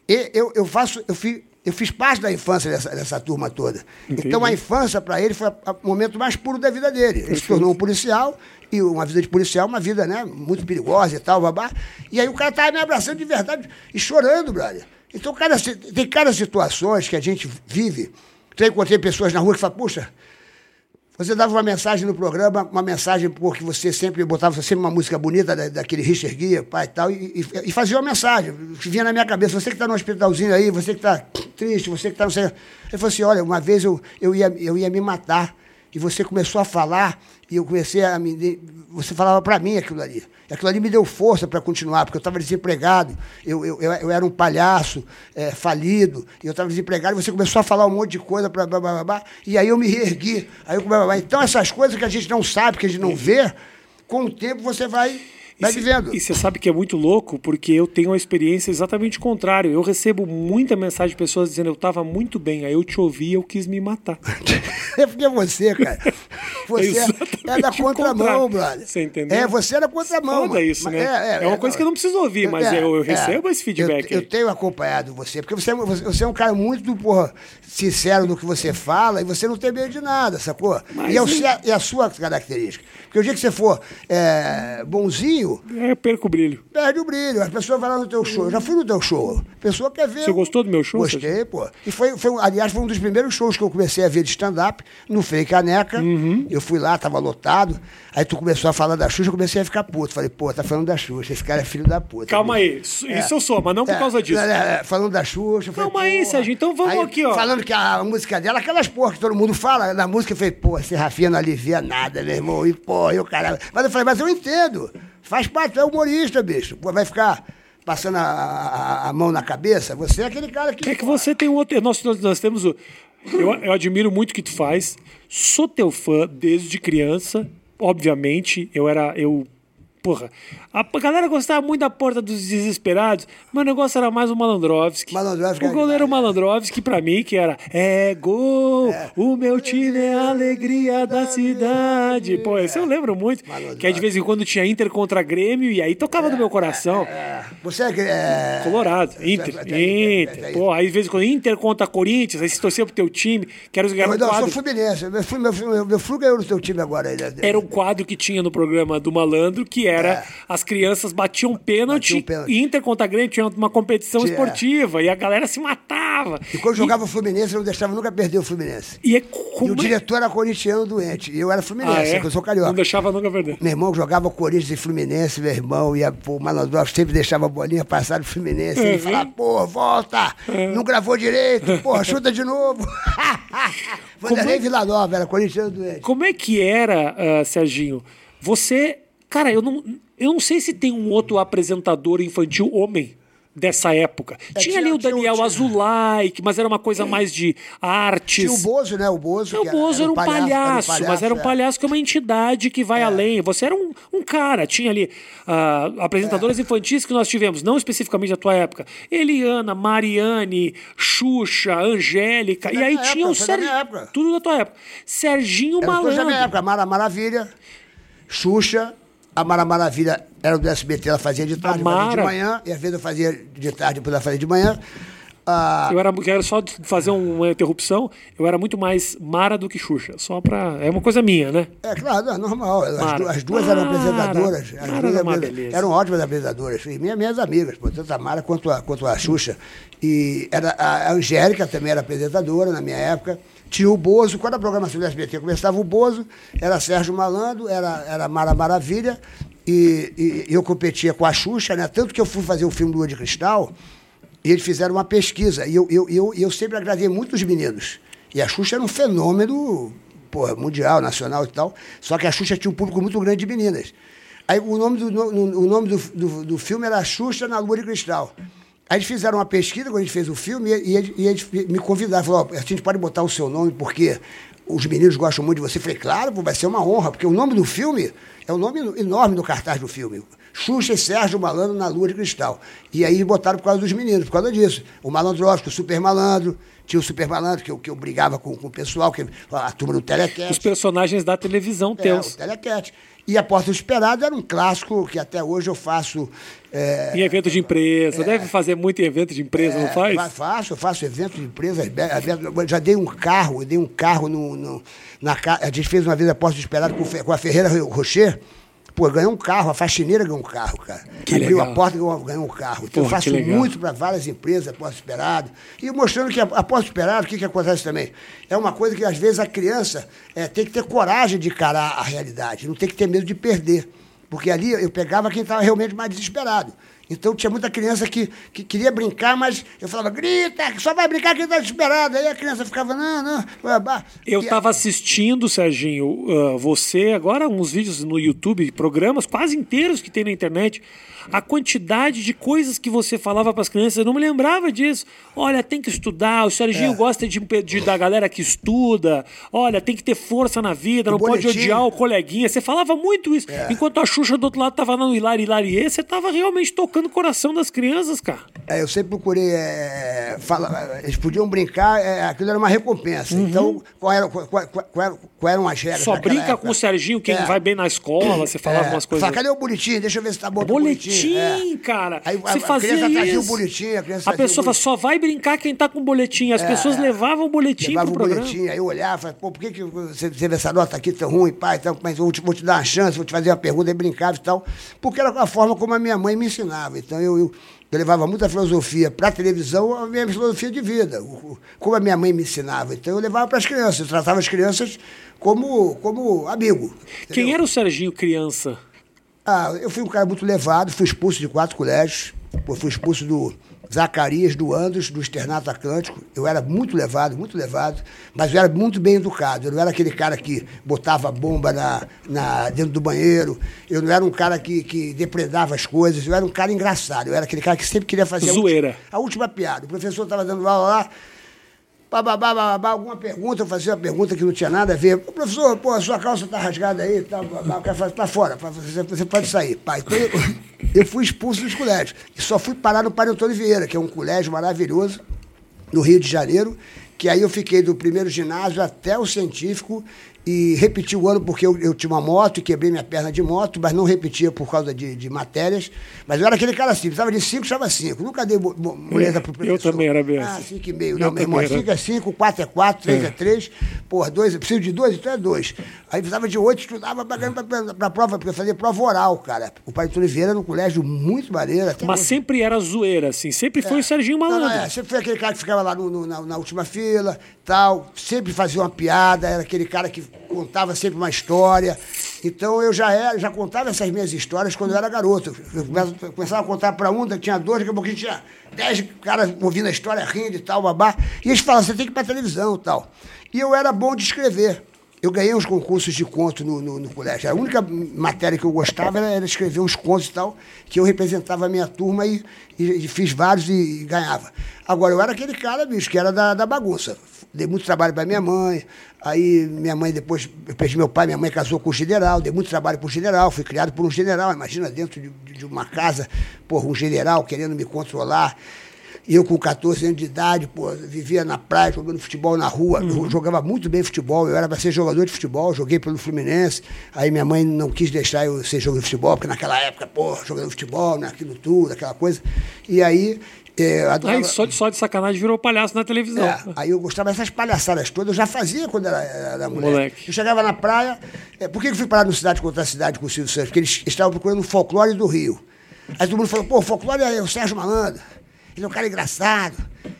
E- Eu, eu faço, eu fiz, eu fiz parte da infância dessa, dessa turma toda. Então a infância para ele foi o momento mais puro da vida dele. Ele se tornou um policial e uma vida de policial, uma vida né, muito perigosa e tal, babá. E aí o cara tava me abraçando de verdade e chorando, brother. Então, cada, tem cada situações que a gente vive. Então, eu encontrei pessoas na rua que falam, puxa, Você dava uma mensagem no programa, uma mensagem porque você sempre botava sempre uma música bonita da, daquele Richard Guia, pai e tal, e, e, fazia uma mensagem que vinha na minha cabeça. Você que está no hospitalzinho aí, você que está triste, você que está não sei. Ele falou assim: olha, uma vez eu, eu, ia, eu ia me matar e você começou a falar e eu comecei a me. Você falava para mim aquilo ali. Aquilo ali me deu força para continuar, porque eu estava desempregado, eu, eu, eu, era um palhaço é, falido, e eu estava desempregado, e você começou a falar um monte de coisa, blá, blá, blá, blá, e aí eu me reergui. Aí eu, blá, blá, então, essas coisas que a gente não sabe, que a gente não vê, com o tempo você vai Vai. E você sabe que é muito louco, porque eu tenho uma experiência exatamente contrária. Eu recebo muita mensagem de pessoas dizendo eu estava muito bem, aí eu te ouvi e eu quis me matar. é porque você, cara. Você é, é da contramão, brother. Você entendeu? É, você é da contramão. Foda isso, né? É, é, é uma coisa que eu não preciso ouvir, mas é, eu, eu recebo esse feedback. Eu, eu, tenho acompanhado você, porque você, você é um cara muito porra, sincero no que você fala e você não tem medo de nada, sacou? Mas, e é, a sua característica. Porque o dia que você for bonzinho. É, perco o brilho. Perde o brilho. As pessoas vão lá no teu show. Eu já fui no teu show. A pessoa quer ver. Você gostou do meu show? Gostei, pô. E foi, foi, aliás, foi um dos primeiros shows que eu comecei a ver de stand-up no Frei Caneca. Uhum. Eu fui lá, tava lotado. Aí tu começou a falar da Xuxa, eu comecei a ficar puto. Falei, pô, tá falando da Xuxa. Esse cara é filho da puta. Calma aí. Isso é. eu sou, mas não por é, causa disso. É, falando da Xuxa. Calma falei, aí, Sérgio. Então vamos aí, aqui, ó. Falando que a música dela, aquelas porra que todo mundo fala na música, eu falei, pô, esse Rafinha não alivia nada, meu irmão. E, pô, eu, cara. Mas eu falei, mas eu entendo. Faz parte, é humorista, bicho. Vai ficar passando a, a, a, mão na cabeça. Você é aquele cara que. É que você tem um outro. Nós, nós, nós temos o. Eu, eu admiro muito o que tu faz. Sou teu fã desde criança. Obviamente, eu era. Eu Porra, a galera gostava muito da porta dos desesperados, mas o negócio era mais o Malandrovski. Malandrovski o goleiro é, Malandrovski, pra mim, que era é gol, é. o meu time é a alegria da cidade. Pô, isso eu lembro muito. Que aí de vez em quando tinha Inter contra Grêmio e aí tocava é, no meu coração. É, é. Você é. Colorado, Inter. Inter. Pô, aí de vez em quando Inter contra Corinthians, aí se torcia pro teu time, que era os Eu, eu sou Fluminense, meu, meu, meu, meu Flu ganhou no teu time agora. Era um quadro que tinha no programa do Malandro, que era é. as crianças batiam pênalti, batiam pênalti. Inter contra Grêmio tinha uma competição esportiva e a galera se matava. E quando e... jogava o Fluminense, eu não deixava nunca perder o Fluminense. E, é como... e o diretor era corintiano doente. E eu era Fluminense, ah, é? eu sou carioca. Não deixava nunca perder. Meu irmão jogava Corinthians e Fluminense, meu irmão, ia o Malandroff sempre deixava a bolinha passar no Fluminense. Ele falava, pô, volta! É. Não gravou direito, pô, chuta de novo. Vanderlei é... Vila Nova, era corintiano doente. Como é que era, uh, Serginho? Você. Cara, eu não. Eu não sei se tem um outro apresentador infantil homem dessa época. É, tinha, tinha, ali o Daniel tinha, Azulay, mas era uma coisa mais de artes. Tinha o Bozo, né? O Bozo. o Bozo era, era, um palhaço, palhaço, era, um palhaço, mas era um é. palhaço que é uma entidade que vai é. além. Você era um, um cara. Tinha ali uh, apresentadoras é. infantis que nós tivemos, não especificamente da tua época. Eliana, Mariane, Xuxa, Angélica. e aí tinha época, o Sérgio. Tudo da tua época. Serginho Malandro. Da minha época. Mara Maravilha, Xuxa. A Mara Maravilha era do SBT, ela fazia de tarde, fazia de manhã, e às vezes eu fazia de tarde, depois ela fazia de manhã. Ah, eu era, quero só fazer uma interrupção. Eu era muito mais Mara do que Xuxa. Só pra. É uma coisa minha, né? É claro, é normal. As, du as duas Mara, eram apresentadoras. As Mara duas eram, eram ótimas apresentadoras. E minhas, minhas amigas, tanto a Mara quanto a, quanto a Xuxa. E era, a Angélica também era apresentadora na minha época. Tinha o Bozo, quando a programação do SBT começava o Bozo, era Sérgio Malandro, era, era Mara Maravilha, e, e, eu competia com a Xuxa, né? Tanto que eu fui fazer o filme Lua de Cristal, e eles fizeram uma pesquisa, e eu, eu, eu, eu sempre agradei muito os meninos. E a Xuxa era um fenômeno porra, mundial, nacional e tal, só que a Xuxa tinha um público muito grande de meninas. Aí o nome do, no, o nome do, do, do filme era Xuxa na Lua de Cristal. Aí eles fizeram uma pesquisa quando a gente fez o filme e, e, e eles me convidaram. Falaram, a gente pode botar o seu nome porque os meninos gostam muito de você. Eu falei, claro, vai ser uma honra, porque o nome do filme é um nome enorme no cartaz do filme. Xuxa e Sérgio Malandro na Lua de Cristal. E aí botaram por causa dos meninos, por causa disso. O Malandrófico, o Super Malandro, tinha o Super Malandro, que eu, que eu brigava com, com o pessoal, que, a turma do Telecat. Os personagens da televisão é, teus. o Telecat. E a Porta do Esperado era um clássico que até hoje eu faço. É, em evento de empresa. É, Deve fazer muito em evento de empresa, é, não faz? Faço, eu faço evento de empresa. Já dei um carro, dei um carro no, no, na A gente fez uma vez a Porta do Esperado com, com a Ferreira Rocher pô, ganhou um carro, a faxineira ganhou um carro, cara. Que Abriu legal. a porta e ganhou, um carro. Então eu faço muito para várias empresas, após esperado. E mostrando que após esperado, o que, que acontece também? É uma coisa que às vezes a criança é, tem que ter coragem de encarar a realidade, não tem que ter medo de perder. Porque ali eu pegava quem estava realmente mais desesperado. Então tinha muita criança que, que queria brincar, mas eu falava, grita, só vai brincar quem está desesperado. Aí a criança ficava, não, não. Eu estava assistindo, Serginho, ah, você, agora uns vídeos no YouTube, programas quase inteiros que tem na internet. A quantidade de coisas que você falava para as crianças, eu não me lembrava disso. Olha, tem que estudar, o É. Serginho gosta de, de- da galera que estuda. Olha, tem que ter força na vida, O não pode boletim. odiar o coleguinha. Você falava muito isso. É. Enquanto a Xuxa do outro lado tava no Hilari Hilarie, você tava realmente tocando o coração das crianças, cara. É, eu sempre procurei é, falar, eles podiam brincar, é, aquilo era uma recompensa. Então, qual era, qual, qual- qual era- qual eram as regras? Uhum. Só brinca época? com o Serginho, quem É. vai bem na escola, você falava É, umas coisas. Fala, cadê o boletim? Deixa eu ver se tá bom. teu Boletim, É. cara. Aí a- Você a fazia trazia isso. boletim, a criança A pessoa fala, só vai brincar quem tá com boletim. As pessoas levavam o boletim Levava pro o programa. boletim, aí eu olhava, falava, pô, por que, que você teve essa nota aqui tão ruim, pai? Então, mas eu vou te, vou te dar uma chance, vou te fazer uma pergunta, aí brincava e tal. Porque era a forma como a minha mãe me ensinava. Então eu, eu, eu levava muita filosofia para a televisão, a minha filosofia de vida, como a minha mãe me ensinava. Então eu levava para as crianças, eu tratava as crianças como, como amigo. Quem entendeu? era o Serginho criança? Ah, eu fui um cara muito levado, fui expulso de quatro colégios. Pô, fui expulso do Zacarias, do Andos, do Externato Atlântico. Eu era muito levado, muito levado, mas eu era muito bem educado. Eu não era aquele cara que botava bomba na, na- dentro do banheiro. Eu não era um cara que, que depredava as coisas. Eu era um cara engraçado. Eu era aquele cara que sempre queria fazer a Zoeira. última- a última piada. O professor estava dando aula lá, bababá, bababá, alguma pergunta, eu fazia uma pergunta que não tinha nada a ver. Professor, pô, a sua calça tá rasgada aí, tá, o tá fora, você pode sair. Pai, então eu, eu fui expulso dos colégios. E só fui parar no Padre Antônio Vieira, que é um colégio maravilhoso, no Rio de Janeiro, que aí eu fiquei do primeiro ginásio até o científico e repeti o ano porque eu, eu tinha uma moto e quebrei minha perna de moto, mas não repetia por causa de, de matérias. Mas eu era aquele cara assim, precisava de 5, estava 5. Nunca dei mo- mo- moleza pro eu professor. também era bem Ah, assim. 5 e meio. Eu Não, meu irmão. 5 é 5, 4 é 4, 3 é 3. Porra, 2, eu preciso de 2, então é 2. Aí precisava de 8, estudava pra, pra, prova, porque eu fazia prova oral, cara. O Pai de Oliveira era um colégio muito maneiro. Mas hoje. sempre era zoeira, assim. Sempre foi o Serginho Não, Malandro. não, é, sempre foi aquele cara que ficava lá no- no- na, na última fila, tal, sempre fazia uma piada, era aquele cara que contava sempre uma história. Então eu já era, já contava essas minhas histórias quando eu era garoto. Eu come- eu começava a contar para um, tinha dois, daqui a pouquinho tinha dez caras ouvindo a história, rindo e tal, babá. E eles falavam, você tem que ir pra televisão tal. E eu era bom de escrever. Eu ganhei uns concursos de conto no, no, no colégio. A única matéria que eu gostava era, era escrever uns contos e tal, que eu representava a minha turma e, e- e fiz vários e, e ganhava. Agora, eu era aquele cara, bicho, que era da, da bagunça. Dei muito trabalho para minha mãe, aí minha mãe depois, eu perdi meu pai, minha mãe casou com um general, dei muito trabalho para um general, fui criado por um general, imagina dentro de, de uma casa, porra, um general querendo me controlar. Eu com 14 anos de idade, pô, vivia na praia, jogando futebol na rua. Eu jogava muito bem futebol, eu era para ser jogador de futebol, joguei pelo Fluminense. Aí minha mãe não quis deixar eu ser jogador de futebol, porque naquela época, pô, jogador de futebol, né, aquilo tudo, aquela coisa. E aí. É, adorava- Aí só de, só de sacanagem virou palhaço na televisão. é, aí eu gostava dessas palhaçadas todas, eu já fazia quando era, era mulher. Moleque. Eu chegava na praia. é, por que eu fui parar no Cidade contra a Cidade com o Silvio Santos? Porque eles estavam procurando o folclore do Rio. Aí todo mundo falou, pô, folclore é o Sérgio Malandro. Ele é um cara engraçado.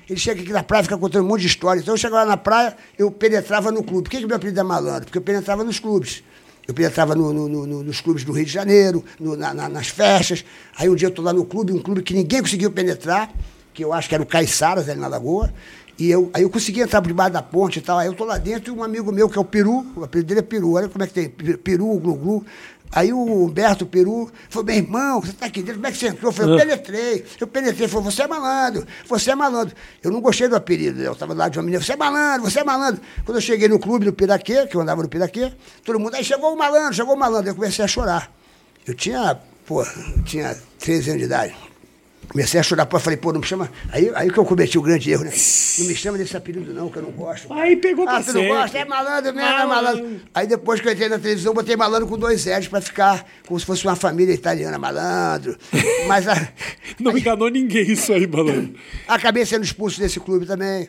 Ele chega aqui na praia, fica contando um monte de história. Então eu chegava na praia, eu penetrava no clube. Por que, que meu apelido é malandro? Porque eu penetrava nos clubes. Eu penetrava no- no- no- no- nos clubes do Rio de Janeiro, na- na- nas festas. Aí um dia eu estou lá no clube, um clube que ninguém conseguiu penetrar, que eu acho que era o Caiçaras, ali na Lagoa. E eu, aí eu consegui entrar por debaixo da ponte e tal. Aí eu tô lá dentro e um amigo meu, que é o Peru, o apelido dele é Peru, olha como é que tem, Peru, Glu Glu. Aí o Humberto Peru falou, meu irmão, você tá aqui dentro, como é que você entrou? Eu falei, eu penetrei, eu penetrei. Ele falou, você é malandro, você é malandro. Eu não gostei do apelido, eu tava lá de uma menina, você é malandro, você é malandro. Quando eu cheguei no clube do Piraquê, que eu andava no Piraquê, todo mundo, aí chegou o malandro, chegou o malandro. Eu comecei a chorar. Eu tinha, pô, eu tinha 13 anos de idade. Comecei a chorar, pô, falei, pô, não me chama. Aí, aí que eu cometi o grande erro, né? Não me chama desse apelido, não, que eu não gosto. Aí pegou Ah, pra você não sempre. gosta? É malandro mesmo, é Malandro. Aí depois que eu entrei na televisão, botei malandro com dois L's pra ficar como se fosse uma família italiana, malandro. Mas a- Não enganou ninguém isso aí, malandro. acabei sendo expulso desse clube também.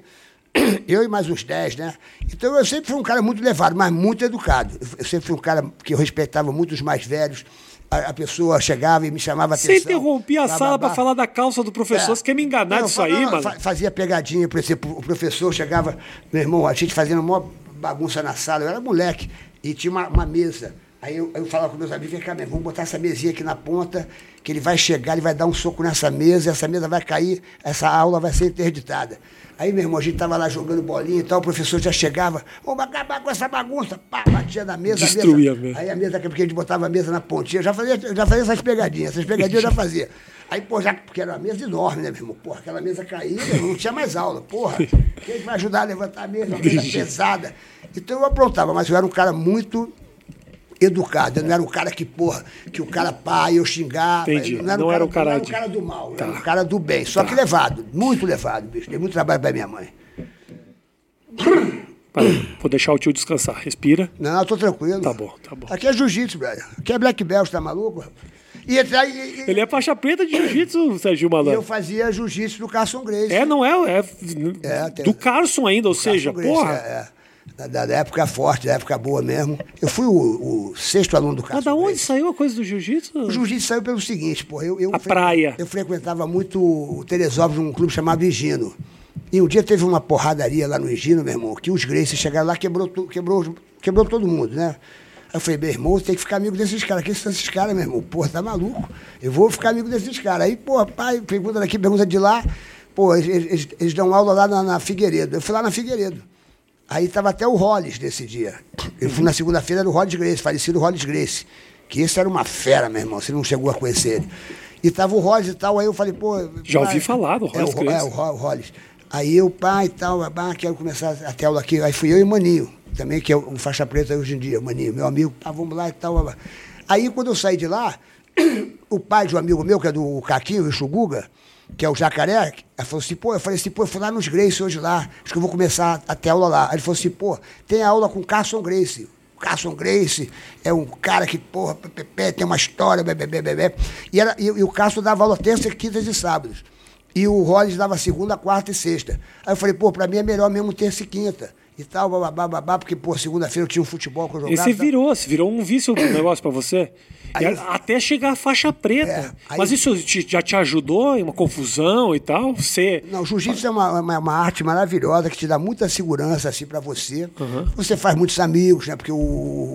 Eu e mais uns 10, né? Então eu sempre fui um cara muito levado, mas muito educado. Eu sempre fui um cara que eu respeitava muito os mais velhos. A, pessoa chegava e me chamava Você atenção. interrompia a sala blá. falar da calça do professor. É. Você quer me enganar Não, disso aí, não, mano? fa- Fazia pegadinha, por exemplo, o professor chegava, meu irmão, a gente fazendo uma bagunça na sala, eu era moleque, e tinha uma, uma mesa. Aí eu, eu falava com meus amigos, vem cá, meu, vamos botar essa mesinha aqui na ponta, que ele vai chegar, ele vai dar um soco nessa mesa, essa mesa vai cair, essa aula vai ser interditada. Aí, meu irmão, a gente tava lá jogando bolinha e tal, o professor já chegava, vamos acabar com essa bagunça, pá, batia na mesa, Destruía a mesa. Aí a mesa, porque a gente botava a mesa na pontinha, eu já fazia, já fazia essas pegadinhas, essas pegadinhas eu já fazia. Aí, pô, já, porque era uma mesa enorme, né, meu irmão? Porra, aquela mesa caía, não tinha mais aula, porra. Quem vai ajudar a levantar a mesa, uma mesa pesada. Então eu aprontava, mas eu era um cara muito educado. Eu não era um cara que, porra, que o cara pá, eu xingava. Entendi. Eu Não era, Não era cara, o cara não era de- cara do mal, Tá. era um cara do bem. Só que levado, muito levado, bicho. Dei muito trabalho pra minha mãe. Peraí, vou deixar o tio descansar. Respira. Não, eu tô tranquilo. Tá bom, tá bom. Aqui é jiu-jitsu, brother. Aqui é black belt, tá maluco? E, e, e- Ele é faixa preta de jiu-jitsu, Sérgio e eu Malandro. fazia jiu-jitsu do Carson Grace. É, não é? É, É, tem- do Carson ainda, ou seja, Grace, porra. É, é. Da, da- época forte, da época boa mesmo. Eu fui o, o sexto aluno do Carson Mas da onde saiu a coisa do jiu-jitsu? O jiu-jitsu saiu pelo seguinte, pô. Eu, eu A praia. Eu frequentava muito o Teresópolis, um clube chamado Higino. E um dia teve uma porradaria lá no Higino, meu irmão, que os Gracie chegaram lá quebrou, quebrou, quebrou todo mundo, né? Aí eu falei, meu irmão, você tem que ficar amigo desses caras. Quem são esses caras, meu irmão? Porra, tá maluco? Eu vou ficar amigo desses caras. Aí, porra, pai, pergunta daqui, pergunta de lá. Pô, eles, eles- eles dão aula lá na, na Figueiredo. Eu fui lá na Figueiredo. Aí estava até o Hollis desse dia. Eu fui na segunda-feira, era o Hollis Grace, falecido Hollis Grace. Que esse era uma fera, meu irmão, você não chegou a conhecer ele. E tava o Hollis e tal, aí eu falei, pô. Já pai, ouvi falar do Hollis é, o, Ro- Grace. É, o, o Hollis. Aí eu, pai e tal, babá, quero começar a ter aula aqui. Aí fui eu e o Maninho, também, que é o faixa preta hoje em dia, Maninho, meu amigo, ah, vamos lá e tal. babá. Aí quando eu saí de lá, o pai de um amigo meu, que é do Caquinho, o Xuguga, que é o jacaré, ele falou assim, pô, eu falei assim, pô, eu fui lá nos Grace hoje lá, acho que eu vou começar a ter aula lá. Aí ele falou assim, pô, tem aula com Carson Grace. O Carson Grace é um cara que, porra, pé, tem uma história, bebê, bebê. E, e, e o Carson dava aula terça, quintas e sábados. E o Rollins dava segunda, quarta e sexta. Aí eu falei, pô, pra mim é melhor mesmo terça e quinta. E tal, babá, babá, porque, pô, segunda-feira eu tinha um futebol que eu jogava. você e tal. virou, você virou um vício do negócio pra você. Aí E até chegar a faixa preta. É, aí- Mas isso te- já te ajudou em uma confusão e tal? Você. Não, jiu-jitsu é uma, uma, uma arte maravilhosa que te dá muita segurança assim para você. Você faz muitos amigos, né? Porque o,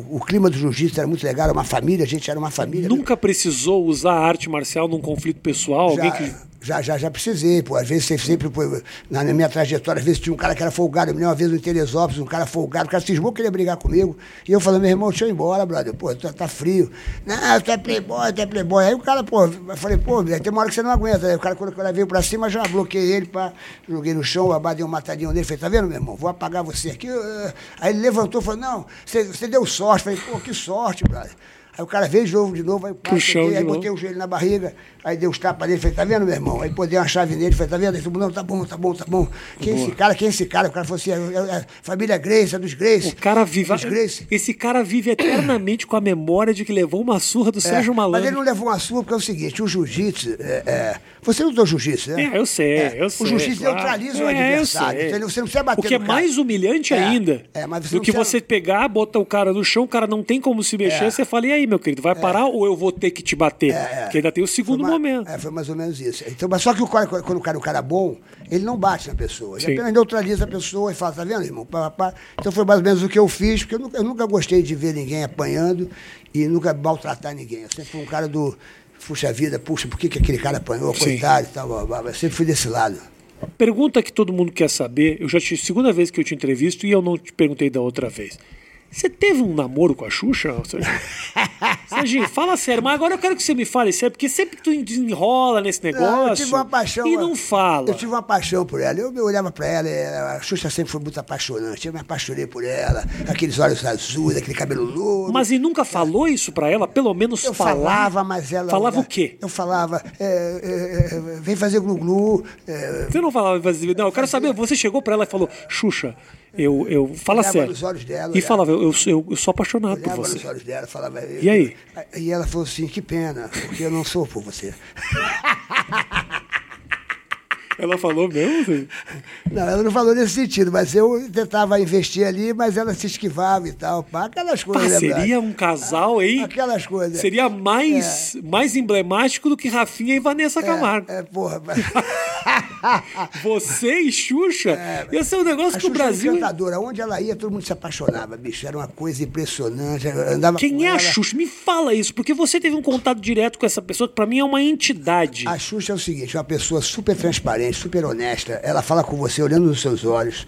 o clima do jiu-jitsu era muito legal, era uma família, a gente era uma família. Nunca precisou usar a arte marcial num conflito pessoal? Alguém já, que. Já, já, já precisei, pô. Às vezes sempre, pô, na, na minha trajetória, às vezes tinha um cara que era folgado. Eu me lembro uma vez no Teresópolis, um cara folgado, o cara cismou que ele ia brigar comigo. E eu falando, meu irmão, deixa eu ir embora, brother. Pô, tá, tá frio. Não, tu é playboy, tu é playboy. Aí o cara, pô, eu falei, pô, tem uma hora que você não aguenta. Aí o cara, quando o cara veio pra cima, já bloqueei ele, pá, joguei no chão, deu um matadinho nele. Falei, tá vendo, meu irmão? Vou apagar você aqui. Ah. Aí ele levantou e falou, não, você, deu sorte. Falei, pô, que sorte, brother. Aí o cara veio de novo, de novo, aí, pá, de aí novo. botei o joelho na barriga, aí dei os tapas nele, falei, tá vendo, meu irmão? Aí pô, dei uma chave nele, falei, tá vendo? Ele falou, não, tá bom, tá bom, tá bom. Quem é esse cara? Quem é esse cara? O cara falou assim, é, é, é família Grace, é dos Grace. O cara vive. Dos Grace. Esse cara vive eternamente com a memória de que levou uma surra do É, Sérgio mas Malandro. ele não levou uma surra porque é o seguinte, o jiu-jitsu, é, é, você não lutou jiu-jitsu, né? É, eu sei, eu sei. O jiu-jitsu claro. neutraliza o adversário, entendeu? Você não precisa bater O que é mais humilhante ainda é, mas você do que precisa- você pegar, botar o cara no chão, o cara não tem como se mexer, você fala, e aí, meu querido, vai parar ou eu vou ter que te bater? Porque ainda tem o segundo ma- momento. É, foi mais ou menos isso. Então, mas só que o cara, quando o cara é um cara bom, ele não bate na pessoa. Ele Sim. apenas neutraliza a pessoa e fala, tá vendo, irmão? Pá, pá. Então foi mais ou menos o que eu fiz, porque eu nunca, eu nunca gostei de ver ninguém apanhando e nunca maltratar ninguém. Eu sempre fui um cara do. Puxa vida, puxa, por que, que aquele cara apanhou, Sim. coitado e tal, blá, blá, blá. Eu sempre fui desse lado. Pergunta que todo mundo quer saber, eu já te segunda vez que eu te entrevisto e eu não te perguntei da outra vez. Você teve um namoro com a Xuxa? Serginho, fala sério, mas agora eu quero que você me fale sério, porque sempre que tu desenrola nesse negócio Não, eu tive uma paixão. e não fala. Eu tive uma paixão por ela. Eu, eu olhava pra ela, e a Xuxa sempre foi muito apaixonante. Eu me apaixonei por ela, aqueles olhos azuis, aquele cabelo louro. Mas e nunca falou isso pra ela? Pelo menos Eu falar? falava, mas ela. Falava o quê? Eu falava, é, é, vem fazer glu-glu. É, Você não falava, mas- não, eu quero saber, você chegou pra ela e falou, Xuxa, eu, eu fala Olhava sério. nos olhos dela, e olhava. falava, eu, eu, eu sou apaixonado por você. nos olhos dela, falava. E aí? E ela falou assim: que pena, porque eu não sou por você. Ela falou mesmo? Não, ela não falou nesse sentido, mas eu tentava investir ali, mas ela se esquivava e tal. Aquelas coisas. Pá, seria um casal, hein? Aquelas coisas. Seria mais, é. mais emblemático do que Rafinha e Vanessa Camargo. É, é porra. Você e Xuxa? É, Ia ser um negócio que o Brasil. Era encantadora. Onde ela ia, todo mundo se apaixonava, bicho. Era uma coisa impressionante. Andava Quem é a Xuxa? Me fala isso, porque você teve um contato direto com essa pessoa, que pra mim é uma entidade. A Xuxa é o seguinte: é uma pessoa super transparente, super honesta. Ela fala com você olhando nos seus olhos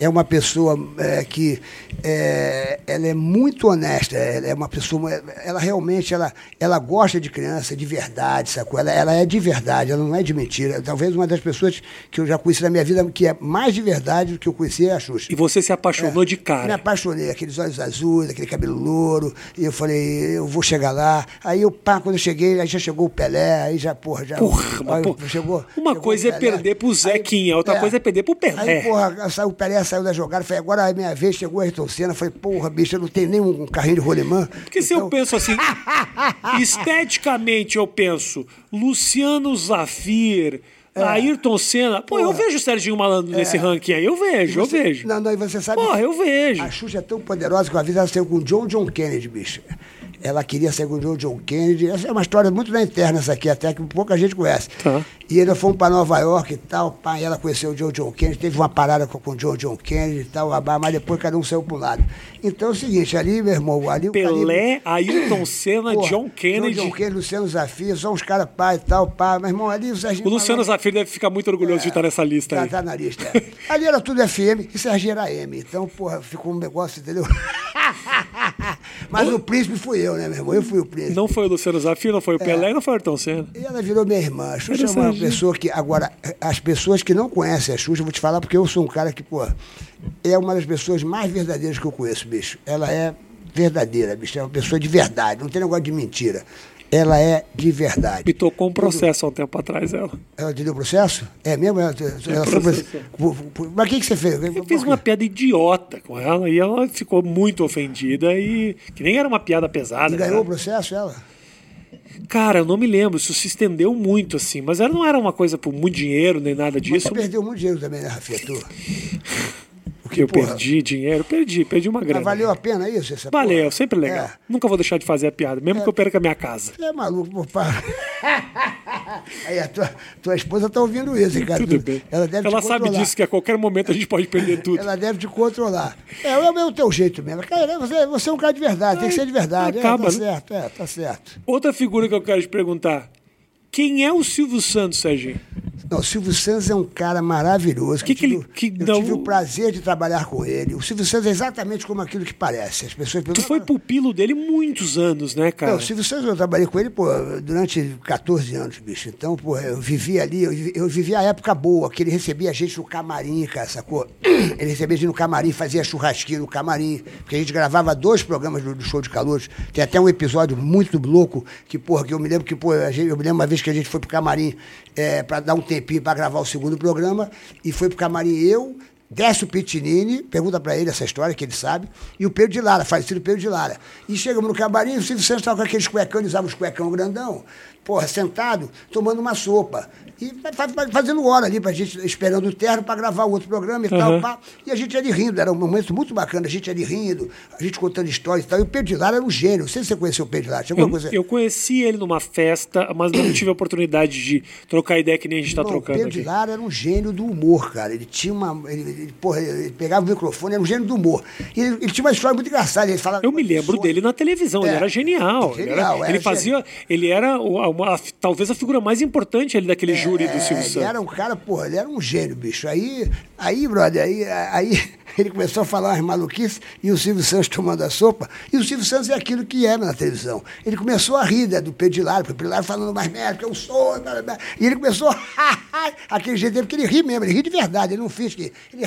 é uma pessoa é, que é, ela é muito honesta, ela é uma pessoa, ela realmente ela, ela gosta de criança de verdade, sacou? Ela, ela é de verdade, ela não é de mentira. Talvez uma das pessoas que eu já conheci na minha vida que é mais de verdade do que eu conheci é a Xuxa. E você se apaixonou é, de cara? Me apaixonei, aqueles olhos azuis, aquele cabelo louro, e eu falei, eu vou chegar lá. Aí eu, pá, quando eu cheguei, aí já chegou o Pelé, aí já, porra, já. Porra, aí, porra. chegou. Uma chegou coisa é perder pro Zequinha, outra é, coisa é perder pro Pelé. Aí, porra, saiu o Pelé saiu da jogada, falei, agora é minha vez, chegou a Ayrton Senna, falei, porra, bicho, eu não tenho nem um carrinho de rolimã. Porque então... se eu então penso assim, esteticamente eu penso, Luciano Zafir, é. Ayrton Senna. Pô, Porra. eu vejo o Serginho Malandro nesse é. ranking aí. Eu vejo, você, eu vejo. Não, não, e você sabe. Porra, eu vejo. A Xuxa é tão poderosa que uma vez ela saiu com John John Kennedy, bicho ela queria ser com o John Kennedy. Essa é uma história muito na interna, essa aqui, até que pouca gente conhece. Tá. E eles foram para Nova York e tal, pai, ela conheceu o John John Kennedy, teve uma parada com, com o John John Kennedy e tal, mas depois cada um saiu para um lado. Então é o seguinte, ali, meu irmão, ali Pelé, Ayrton Senna, Pô, John Kennedy. John, John Kennedy, Luciano Zafir, são uns caras pai e tal, pai, meu irmão, ali o Serginho. O Luciano Zafir deve ficar muito orgulhoso é, de estar nessa lista tá, aí. Tá na lista. É. ali era tudo FM e Serginho era M. Então, porra, ficou um negócio, entendeu? Mas o príncipe fui eu, né, meu irmão? Eu fui o príncipe. Não foi o Luciano Zafir, não foi o Pelé, é. não foi o Ayrton Senna. E ela virou minha irmã. A Xuxa é uma pessoa que. Agora, as pessoas que não conhecem a Xuxa, eu vou te falar porque eu sou um cara que, pô, é uma das pessoas mais verdadeiras que eu conheço, bicho. Ela é verdadeira, bicho. É uma pessoa de verdade, não tem negócio de mentira ela é de verdade. Me tocou um processo há um tempo atrás, ela. Ela te deu processo? É mesmo? Ela, ela foi Mas o que, que você fez? Eu fiz uma piada idiota com ela e ela ficou muito ofendida e que nem era uma piada pesada. E ganhou o processo, ela? Cara, eu não me lembro, isso se estendeu muito assim, mas ela não era uma coisa por muito dinheiro nem nada disso. Mas você perdeu muito dinheiro também, né, Rafinha? Porque eu porra, perdi dinheiro, perdi, perdi uma grana. Mas valeu a pena isso? Essa Valeu, porra? sempre legal. É. Nunca vou deixar de fazer a piada, mesmo é. que eu perca a minha casa. É maluco, pô. Aí a tua, tua esposa tá ouvindo isso, cara. Tudo bem. Ela, deve Ela sabe disso, que a qualquer momento a gente pode perder tudo. Ela deve te controlar. É, é o teu jeito mesmo. Cara, você, você é um cara de verdade, tem que ser de verdade. Acaba, é, tá né? certo, é, tá certo. Outra figura que eu quero te perguntar. Quem é o Silvio Santos, Serginho? Não, o Silvio Santos é um cara maravilhoso. Que eu, tive, que eu tive o prazer de trabalhar com ele. O Silvio Santos é exatamente como aquilo que parece. As pessoas tu foi pupilo dele muitos anos, né, cara? Não, o Silvio Santos eu trabalhei com ele pô, durante 14 anos, bicho. Então, pô, eu vivi ali, eu, eu vivi a época boa, que ele recebia a gente no camarim, cara, sacou? Ele recebia a gente no camarim, fazia churrasquinho no camarim, porque a gente gravava dois programas do, do Show de Calouros. Tem até um episódio muito louco, que, porra, que eu me lembro que, pô, eu me lembro uma vez que a gente foi pro camarim é, para dar um tempinho para gravar o segundo programa, e foi pro camarim eu, Décio Pitinini, pergunta para ele essa história, que ele sabe, e o Pedro de Lara, falecido Pedro de Lara. E chegamos no camarim, o Silvio Santos estava com aqueles cuecão, ele usava os cuecão grandão, porra, sentado, tomando uma sopa. E fazendo hora ali pra gente, esperando o terno para gravar o outro programa e uhum. tal. Pá. E a gente ali rindo, era um momento muito bacana, a gente ali rindo, a gente contando histórias e tal. E o Pedro de Lara era um gênio. Não sei se você conheceu o Pedro de Lara. Eu, coisa... eu conheci ele numa festa, mas não tive a oportunidade de trocar ideia que nem a gente está trocando. O aqui. Lara era um gênio do humor, cara. Ele tinha uma. Ele, ele, porra, ele pegava o microfone, era um gênio do humor. E ele, ele tinha uma história muito engraçada. Ele falava, eu me lembro dele na televisão, é, ele era genial. genial ele, era, ele fazia. Ele era uma, uma, talvez a figura mais importante ali daquele é, júri do Silvio Santos era um cara, porra, ele era um gênio, bicho. Aí, aí brother, aí, aí ele começou a falar umas maluquices e o Silvio Santos tomando a sopa. E o Silvio Santos é aquilo que era na televisão. Ele começou a rir né, do Pedilário, porque o Pedilário falando mais merda, que eu sou. E ele começou aquele jeito dele, porque ele ri mesmo, ele ri de verdade, ele não fez que. Ele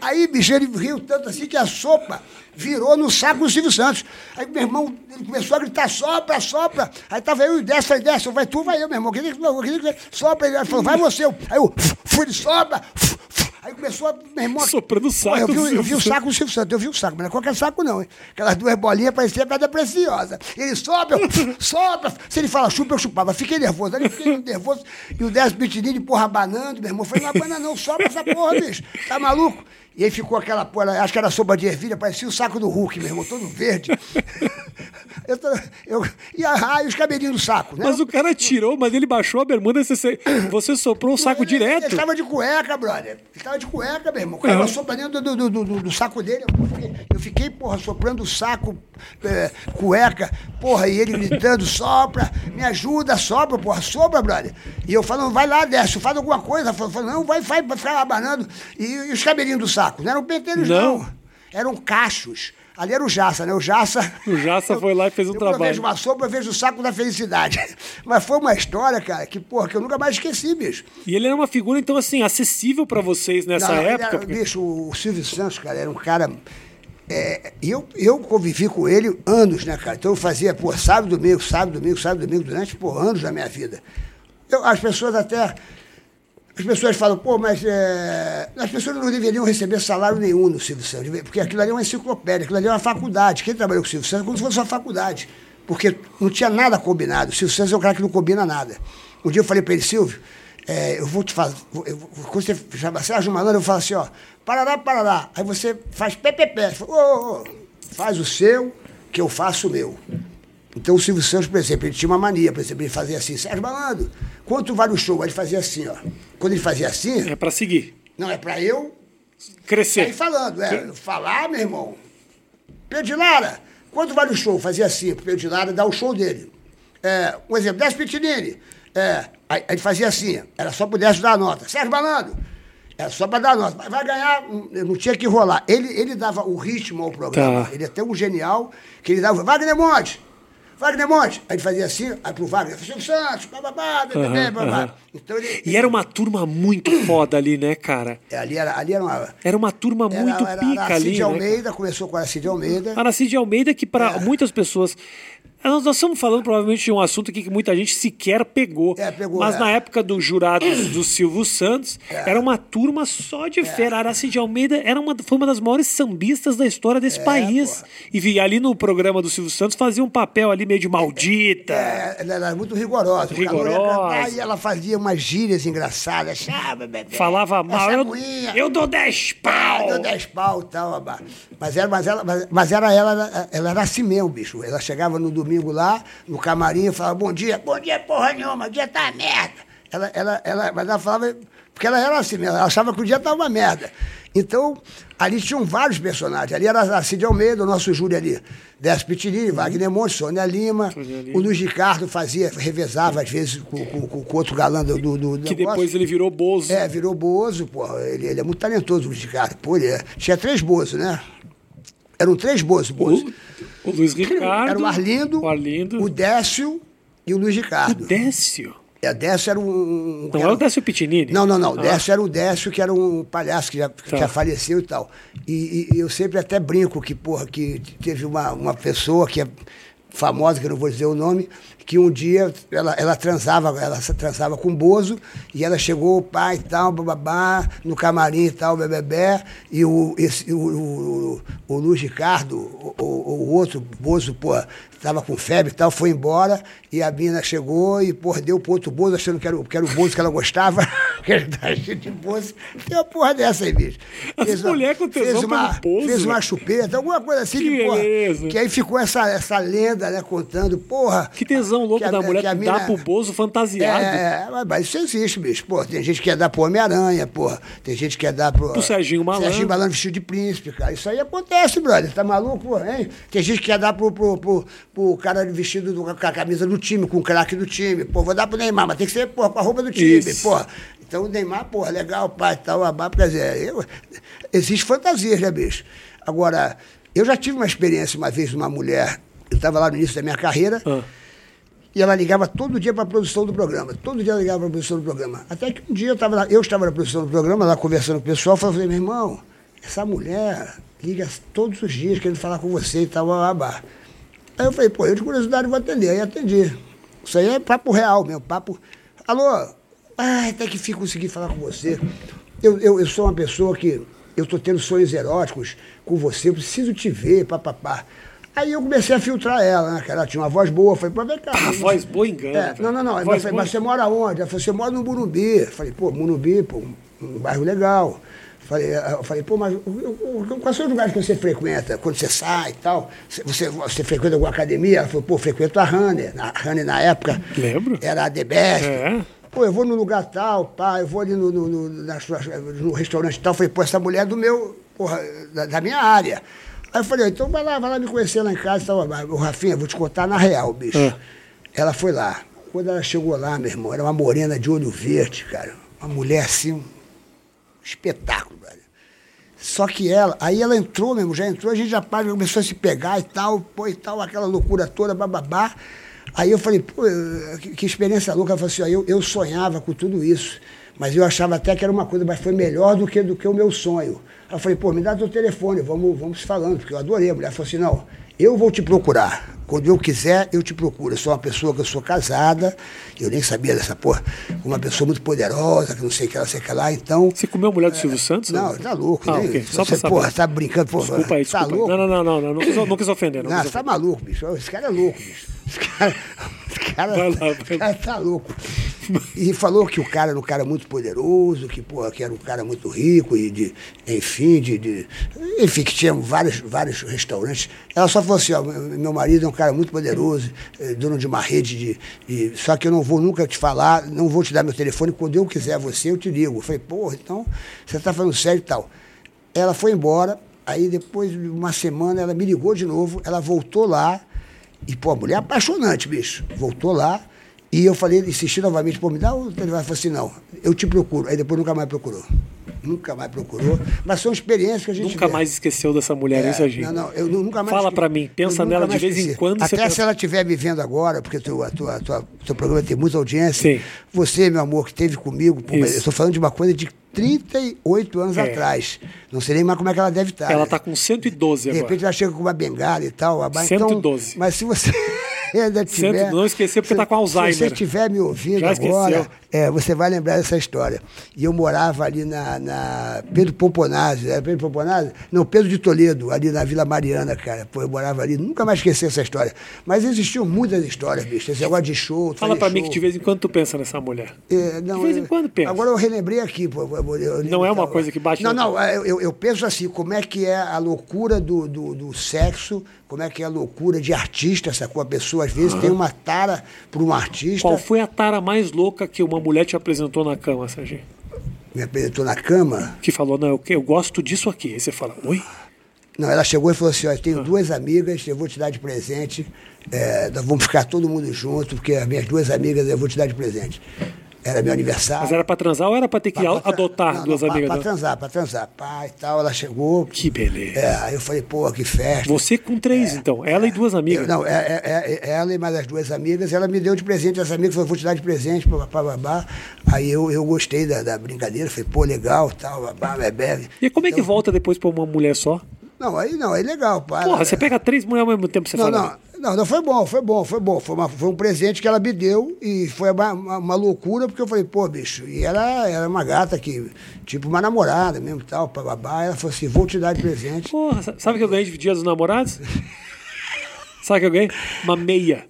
Aí, bicho, ele riu tanto assim que a sopa virou no saco do Silvio Santos. Aí meu irmão ele começou a gritar, sopra, sopra. Aí tava eu e desce, falei, desce, vai tu, vai eu, meu irmão. Queria, queria, sopra, ele falou, vai você. Aí eu fui de sopra, Aí Aí começou, meu irmão. Soprando o saco. Pô, eu, vi, eu vi o saco do Silvio Santos, eu vi o saco, mas não é qualquer saco, não, hein? Aquelas duas bolinhas pareciam pedra preciosa. Ele sopra, eu- sopra. Se ele fala chupa, eu chupava. Fiquei nervoso. Aí fiquei nervoso. E o Décio Pitinini, porra, abanando, meu irmão. Falei, não abana não, sopra essa porra, bicho. Tá maluco? E aí ficou aquela porra, acho que era sopa de ervilha, parecia o saco do Hulk, meu irmão, todo verde. eu, eu, e, a, os cabelinhos do saco, né? Mas o cara tirou, mas ele baixou a bermuda e você, você soprou o saco Ele- Ele direto. estava de cueca, brother. Ele estava de cueca, meu irmão. O cara pra dentro do, do, do, do- saco dele. Eu fiquei, eu fiquei, porra, soprando o saco, é, cueca, porra, e ele gritando, sopra, me ajuda, sopra, porra, sopra, brother. E eu falando, vai lá, Décio, faz alguma coisa. Falando, não, vai, vai, vai ficar abanando. E, e os cabelinhos do saco? Não eram penteiros, Não. não. Eram cachos. Ali era o Jaça, né? O Jaça. O Jaça foi lá e fez um eu, trabalho. Quando eu vejo uma sopa, eu vejo o saco da felicidade. Mas foi uma história, cara, que, porra, que eu nunca mais esqueci, bicho. E ele era uma figura, então, assim, acessível pra vocês nessa Não, época. era- porque- bicho, o Silvio Santos, cara, era um cara. é, eu, eu convivi com ele anos, né, cara? Então eu fazia, pô, sábado, domingo, sábado, domingo, sábado, domingo, durante, pô, anos da minha vida. Eu- as pessoas até. As pessoas falam, pô, mas é, as pessoas não deveriam receber salário nenhum no Silvio Santos, porque aquilo ali é uma enciclopédia, aquilo ali é uma faculdade. Quem trabalhou com o Silvio Santos é como se fosse uma faculdade, porque não tinha nada combinado. O Silvio Santos é um cara que não combina nada. Um dia eu falei para ele, Silvio, é, eu vou te fazer. Quando você chama Sérgio Malandro, eu falo assim, ó, parará, parará. Aí você faz PPP. Ô, ô, ô, faz o seu, que eu faço o meu. Então o Silvio Santos, por exemplo, ele tinha uma mania, por exemplo, ele fazia assim, Sérgio Malandro, quanto vale o show? Aí ele fazia assim, ó. Quando ele fazia assim, É pra seguir. não, é pra eu Crescer. falando, é. Falar, meu irmão. Pedro Lara, quanto vale o show? Fazia assim, pro Pedro Lara dar o show dele. É, um exemplo, Décio Pitinini. É, aí aí ele fazia assim, era só pro Décio dar a nota. Sérgio Malandro, era só para dar a nota. Mas vai ganhar, hum, não tinha que rolar. Ele, ele dava o ritmo ao programa. Tá. Ele é tão genial que ele dava, Wagner Monte, Wagner Monte. Aí ele fazia assim, aí pro Wagner, Silvio Santos, bababá, bebê, babá. aham. Então ele... E era uma turma muito foda ali, né, cara? É, ali, era, ali era uma... Era uma turma Era, muito era pica ali. Aracide né? Almeida, começou com a Aracide Almeida. Aracide Almeida, que para É. muitas pessoas. Nós, nós estamos falando provavelmente de um assunto aqui que muita gente sequer pegou. É, pegou, Mas é. na época dos jurados do Silvio Santos, era uma turma só de fera. Aracide Almeida era uma, foi uma das maiores sambistas da história desse país. porra. E vi, ali no programa do Silvio Santos fazia um papel ali meio de maldita. É, ela era muito rigorosa. Rigorosa. e ela fazia umas gírias engraçadas. Ah, bebê, Falava mal. Eu, eu dou 10 pau. Deu 10 pau e tal. Mas, era, mas, ela, mas, mas era ela, ela era assim mesmo, bicho. Ela chegava no domingo lá, no camarim, e falava, bom dia, bom dia, porra nenhuma, o dia tá uma merda. Ela, ela, ela, mas ela falava, porque ela era assim mesmo, ela achava que o dia tava uma merda. Então, ali tinham vários personagens. Ali era a Cid Almeida, o nosso júri ali. Décio Pitinini, Wagner Monte, Sônia Lima. O Luiz Ricardo fazia, revezava às vezes com, com, com- com outro galã do, do, do Que negócio. depois ele virou Bozo. É, virou Bozo, pô. Ele, ele é muito talentoso, o Luiz Ricardo. Pô, ele é- tinha três Bozo, né? Eram três Bozo. O, o Luiz Ricardo. Era o Arlindo, O Arlindo. o Décio e o Luiz o Ricardo. Décio. É, Décio era um... Não é o Décio Pitinini? Não, não, não. Ah. Décio era o Décio, que era um palhaço que já, Tá. já faleceu e tal. E, e eu sempre até brinco que, porra, que teve uma, uma pessoa que é famosa, que eu não vou dizer o nome, que um dia ela, ela transava, ela transava com o Bozo, e ela chegou, o pai e tal, bababá, no camarim e tal, bebê, e o, esse, o, o, o Luiz Ricardo, o, o, o outro Bozo, porra, estava com febre e tal, foi embora, e a mina chegou e, porra, deu pro outro Bozo, achando que era, o- que era o Bozo que ela gostava, que ele tá cheio de Bozo. Tem uma porra dessa aí, bicho. As mulher com tesão fez uma, Bozo, Fez uma chupeta, alguma coisa assim, Que de porra. beleza. Que aí ficou essa, essa lenda, né, contando, porra... Que tesão louco que a- da mulher que a mina- dá pro Bozo fantasiado. é, mas- mas isso existe, bicho. Pô, tem gente que quer dar pro Homem-Aranha, pô. Tem gente que quer dar pro. Pro Serginho Malandro. Serginho Malandro vestido de príncipe, cara. Isso aí acontece, brother. Tá maluco, pô, hein? Tem gente que quer dar pro, pro, pro, pro cara vestido do- com a camisa do time, com o craque do time. Pô, vou dar pro Neymar, mas tem que ser, pô, com a roupa do time, Isso. pô. Então o Neymar, pô, legal, pai, tal, abá, quer dizer, eu, existe fantasias, né, bicho? Agora, eu já tive uma experiência uma vez de uma mulher, eu estava lá no início da minha carreira, Ah. e ela ligava todo dia para a produção do programa. Todo dia ela ligava para a produção do programa. Até que um dia eu, tava lá, eu estava na produção do programa, lá conversando com o pessoal, falei, meu irmão, essa mulher liga todos os dias querendo falar com você e tal, babá. Aí eu falei, pô, eu de curiosidade vou atender. Aí atendi. Isso aí é papo real, meu papo. Alô? Ai, até que fim consegui falar com você. eu, eu, eu sou uma pessoa que eu tô tendo sonhos eróticos com você, eu preciso te ver, papapá. Aí eu comecei a filtrar ela, né? Que ela tinha uma voz boa. Falei, pô, vem cá. A mas- voz boa engana. É, não, não, não. Mas, falei, boa- mas você mora onde? Ela falou, você mora no Morumbi. Falei, pô, Morumbi, pô, um bairro legal. Falei, eh, eu falei, pô, mas quais são os lugares que você frequenta? Quando você sai e tal? Você, você, frequenta alguma academia? Ela falou, pô, frequento a Runner. A Runner, na época, Lembro. era a Best. É. Pô, eu vou no lugar tal, pá, eu vou ali no, no, no, suas- no restaurante tal. Falei, pô, essa mulher é do meu, porra, da, da minha área. Aí eu falei, então vai lá, vai lá me conhecer lá em casa e tal. O Rafinha, vou te contar na real, bicho. É. Ela foi lá. Quando ela chegou lá, meu irmão, era uma morena de olho verde, cara. Uma mulher assim, espetáculo, velho. Só que ela, aí ela entrou mesmo, já entrou, a gente já pá, começou a se pegar e tal, pô, e tal, aquela loucura toda, bababá. Aí eu falei, pô, que, que experiência louca. Ela falou assim, ó, eu, eu sonhava com tudo isso, mas eu achava até que era uma coisa, mas foi melhor do que, do que o meu sonho. Aí eu falei, pô, me dá teu telefone, vamos, vamos falando, porque eu adorei. A mulher falou assim, não, eu vou te procurar. Quando eu quiser, eu te procuro. Eu sou uma pessoa que eu sou casada, eu nem sabia dessa porra, uma pessoa muito poderosa, que não sei o que lá, sei o que lá, então... Você comeu a mulher do Silvio Santos? Não, tá louco. Ah, né? ok. Só Você, pra porra, tá brincando, porra. Desculpa aí, Tá desculpa aí. louco? Não, não, não, não, não, quis, ofender. Não Não, você tá maluco, bicho. Esse cara é louco, bicho. Esse cara, esse cara, Vai cara tá louco. E falou que o cara era um cara muito poderoso, que, porra, que era um cara muito rico, e de, enfim, de, de- enfim, que tinha vários, vários restaurantes. Ela só falou assim, ó, meu marido é um cara muito poderoso, é dono de uma rede de, de- Só que eu não vou nunca te falar, não vou te dar meu telefone, quando eu quiser você, eu te ligo. Eu falei, porra, então, você tá falando sério e tal. Ela foi embora, aí depois de uma semana ela me ligou de novo, ela voltou lá, e, pô, a mulher é apaixonante, bicho. Voltou lá, e eu falei, insisti novamente, pô, me dá o telefone. Ela falou assim, não, eu te procuro. Aí depois nunca mais procurou. Nunca mais procurou. Mas são experiências que a gente Nunca vê. mais esqueceu dessa mulher, É, hein, Serginho? Não, não, eu nu- nunca mais. Fala pra mim, pensa nela de vez em esqueci. quando, você Até pensa- se ela estiver me vendo agora, porque tu, a tua, a tua, teu programa tem muita audiência. Sim. Você, meu amor, que esteve comigo, pô, eu estou falando de uma coisa de 38 anos É. atrás. Não sei nem mais como é que ela deve estar. Ela né? tá com 112 De agora. repente ela chega com uma bengala e tal. abá- 112. Então, mas se você ainda tiver. 100, não esquecer porque se- tá com Alzheimer. Se você estiver me ouvindo agora. É, você vai lembrar dessa história. E eu morava ali na, na Pedro Pomponazzi. Era Pedro Pomponazzi? Não, Pedro de Toledo, ali na Vila Mariana, cara. Pô, eu morava ali. Nunca mais esqueci essa história. Mas existiam muitas histórias, bicho. Esse negócio de show. Fala pra mim show. que de vez em quando tu pensa nessa mulher. É, não, de vez em eu- quando pensa. Agora eu relembrei aqui, pô. eu- eu- Não é uma coisa que bate Não, não, eu, eu- eu penso assim, como é que é a loucura do, do, do sexo, como é que é a loucura de artista, sacou? A pessoa às vezes tem uma tara por um artista. Qual foi a tara mais louca que uma mulher te apresentou na cama, Serginho? Me apresentou na cama. Que falou, não, eu, eu gosto disso aqui. Aí você fala, oi? Não, ela chegou e falou assim: ó, eu Ah. tenho duas amigas, eu vou te dar de presente. é, nós vamos ficar todo mundo junto, porque as minhas duas amigas eu vou te dar de presente. Era meu aniversário. Mas era pra transar ou era pra ter que Pra- pra- adotar não, duas não, amigas? Pra, transar, pra transar. Pá e tal, ela chegou. Que beleza. É, aí eu falei, pô, que festa. Você com três, então. Ela e duas amigas. Eu, não, é, é- é- é ela e mais as duas amigas, ela me deu de presente, as amigas falou, vou te dar de presente, papapá, babá. Aí eu, eu gostei da, da brincadeira, falei, pô, legal, tal, babá, bebê. E como é que volta depois pra uma mulher só? Não, aí não, aí legal, pá. Porra, você pega três mulheres ao mesmo tempo, você Não, fala. não, não, não, foi bom, foi bom, foi bom. Foi, uma- foi um presente que ela me deu e foi uma, uma- uma loucura, porque eu falei, pô, bicho, e ela era uma gata que, tipo, uma namorada mesmo, tal, babá. Ela falou assim, vou te dar de presente. Porra, sa- sabe o que eu ganhei de dia dos namorados? sabe o que eu ganhei? Uma meia.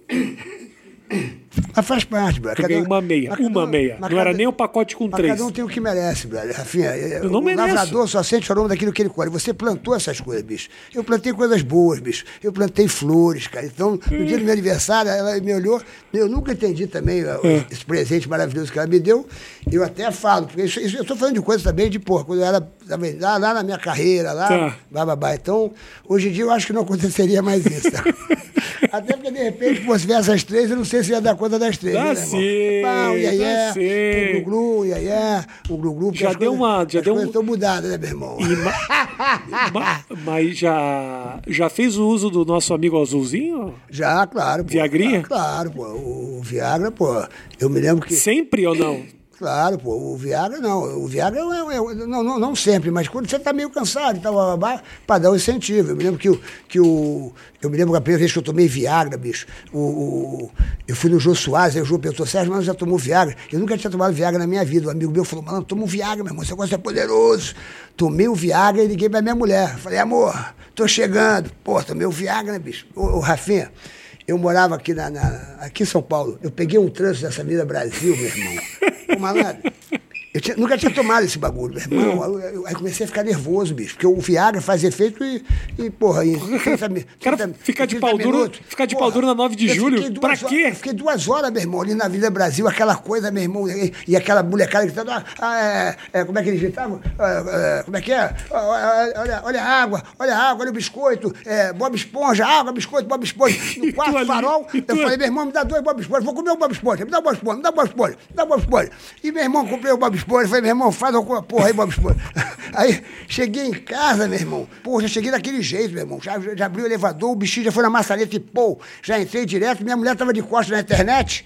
Mas faz parte, brother. Ganhei uma meia. Uma meia. Não era nem um pacote com três. Cada um tem o que merece, brother. Rafinha, eu não o mereço. lavrador só sente o aroma daquilo que ele colhe. Você plantou essas coisas, bicho. Eu plantei coisas boas, bicho. Eu plantei flores, cara. Então, no dia do meu aniversário, ela me olhou. Eu nunca entendi também É. esse presente maravilhoso que ela me deu. Eu até falo, porque isso, isso- eu estou falando de coisas também de, porra, quando eu era também, lá, lá na minha carreira, lá, Tá. bababá. Então, hoje em dia eu acho que não aconteceria mais isso. Até porque, de repente, se vier essas três, eu não sei se ia dar conta das três. Dá né, sim, Pá, o iaié, dá sim. glu-glu, o iaié, o glu-glu. Já deu coisas- uma- já deu um- estão mudadas, né, meu irmão? Ma- ma- mas já, já fez o uso do nosso amigo azulzinho? Já, claro. Pô, Viagrinha? Claro, claro, pô. O Viagra, pô, eu me lembro que... Sempre ou não? Claro, pô, o Viagra não. O Viagra é, é, não, não, não, sempre, mas quando você está meio cansado, então, para dar um incentivo. Eu me lembro que o, que o. Eu me lembro que a primeira vez que eu tomei Viagra, bicho, o, o eu fui no Jô Soares, aí o Jô perguntou, Sérgio, mas já tomou Viagra? Eu nunca tinha tomado Viagra na minha vida. Um amigo meu falou, mano, toma um Viagra, meu irmão, esse negócio é poderoso. Tomei o Viagra e liguei pra minha mulher. Falei, amor, tô chegando. Pô, tomei o Viagra, bicho? Ô, ô Rafinha, eu morava aqui, na, na, aqui em São Paulo. Eu peguei um trânsito dessa Avenida Brasil, meu irmão. Ô, malandro, eu tinha, nunca tinha tomado esse bagulho, meu irmão. Hum. Eu, eu, aí comecei a ficar nervoso, bicho. Porque o Viagra faz efeito e, e porra, em 30, 30, Cara, ficar de pau duro, ficar de pau duro na 9 de julho, pra quê? Eu fiquei duas horas, meu irmão, ali na Vila Brasil, aquela coisa, meu irmão, e, e aquela molecada gritando, ah, ah é, é, como é que eles gritavam? Ah, é, como é que é? Ah, olha, olha a água, olha a água, olha o biscoito, é, Bob Esponja, água, biscoito, Bob Esponja. No quarto ali, farol, eu falei, meu irmão, me dá dois Bob Esponja, vou comer o Bob Esponja, me dá o Bob Esponja, me dá o Bob Esponja, me dá o Bob Esponja. E meu irmão, comprei o Bob Esponja, falei, meu irmão, faz alguma porra aí, Bob Esponja. Aí cheguei em casa, meu irmão. Pô, já cheguei daquele jeito, meu irmão. Já, já abri o elevador, o bichinho já foi na maçaneta e, pô, já entrei direto. Minha mulher tava de costas na internet.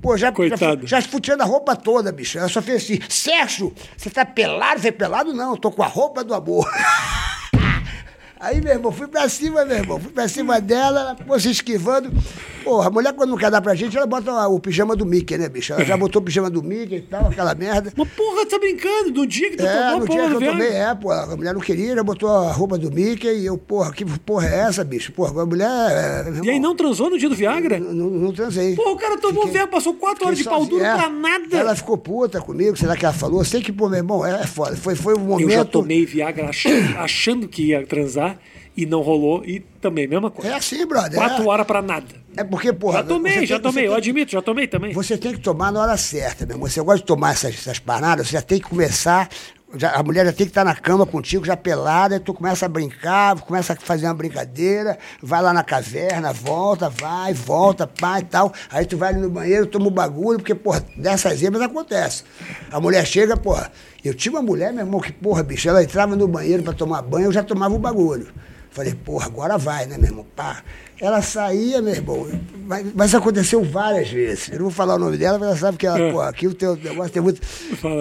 Pô, já, Coitado. já, já futeando a roupa toda, bicho. Ela só fez assim: Sérgio, você tá pelado? Você é pelado? Não, eu tô com a roupa do amor. Aí, meu irmão, fui pra cima, meu irmão. Fui pra cima dela, ela pô, se esquivando. Porra, a mulher quando não quer dar pra gente, ela bota o pijama do Mickey, né, bicho? Ela já botou o pijama do Mickey e tal, aquela merda. Mas porra, tá brincando? No dia que tu é, tomou, no porra, dia que eu tomei, é, pô. A mulher não queria, já botou a roupa do Mickey e eu, porra, que porra é essa, bicho? Porra, a mulher... É, e aí não transou no dia do Viagra? Não, não, não transei. Porra, o cara tomou Fiquei... Viagra, passou quatro horas de pau duro é, pra nada. Ela ficou puta comigo, será que ela falou? Sei que, pô, meu irmão, é, é foda. Foi, foi um momento... Eu já tomei Viagra achando, achando que ia transar e não rolou. E também, mesma coisa. É assim, brother. Quatro é. horas pra nada. É porque, porra. Já tomei, já tem, tomei, eu admito, já tomei também. Você tem que tomar na hora certa, meu irmão. Você gosta de tomar essas, essas paradas, você já tem que começar. Já, a mulher já tem que estar na cama contigo, já pelada, e tu começa a brincar, começa a fazer uma brincadeira, vai lá na caverna, volta, vai, volta, pá e tal. Aí tu vai ali no banheiro, toma o um bagulho, porque, porra, dessas zebras acontece. A mulher chega, porra. Eu tinha uma mulher, meu irmão, que, porra, bicho, ela entrava no banheiro para tomar banho, eu já tomava o bagulho. Falei, porra, agora vai, né, meu irmão? Pá. Ela saía, meu irmão, mas, mas, aconteceu várias vezes. Eu não vou falar o nome dela, mas ela sabe que ela, é. pô, aqui o teu negócio tem muito.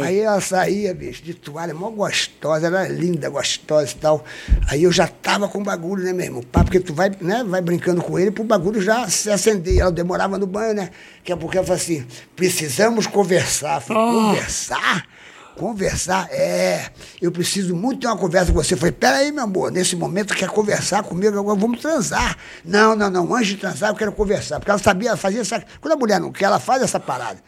Aí ela saía, bicho, de toalha, mó gostosa, era linda, gostosa e tal. Aí eu já tava com bagulho, né, meu irmão? Pá, porque tu vai, né, vai brincando com ele pro bagulho já se acender. Ela demorava no banho, né? Que é porque ela falou assim: precisamos conversar. Falei, oh. conversar? Conversar? É, eu preciso muito ter uma conversa com você. Eu falei, peraí, meu amor, nesse momento quer conversar comigo, agora vamos transar. Não, não, não, antes de transar eu quero conversar. Porque ela sabia fazer essa. Quando a mulher não quer, ela faz essa parada.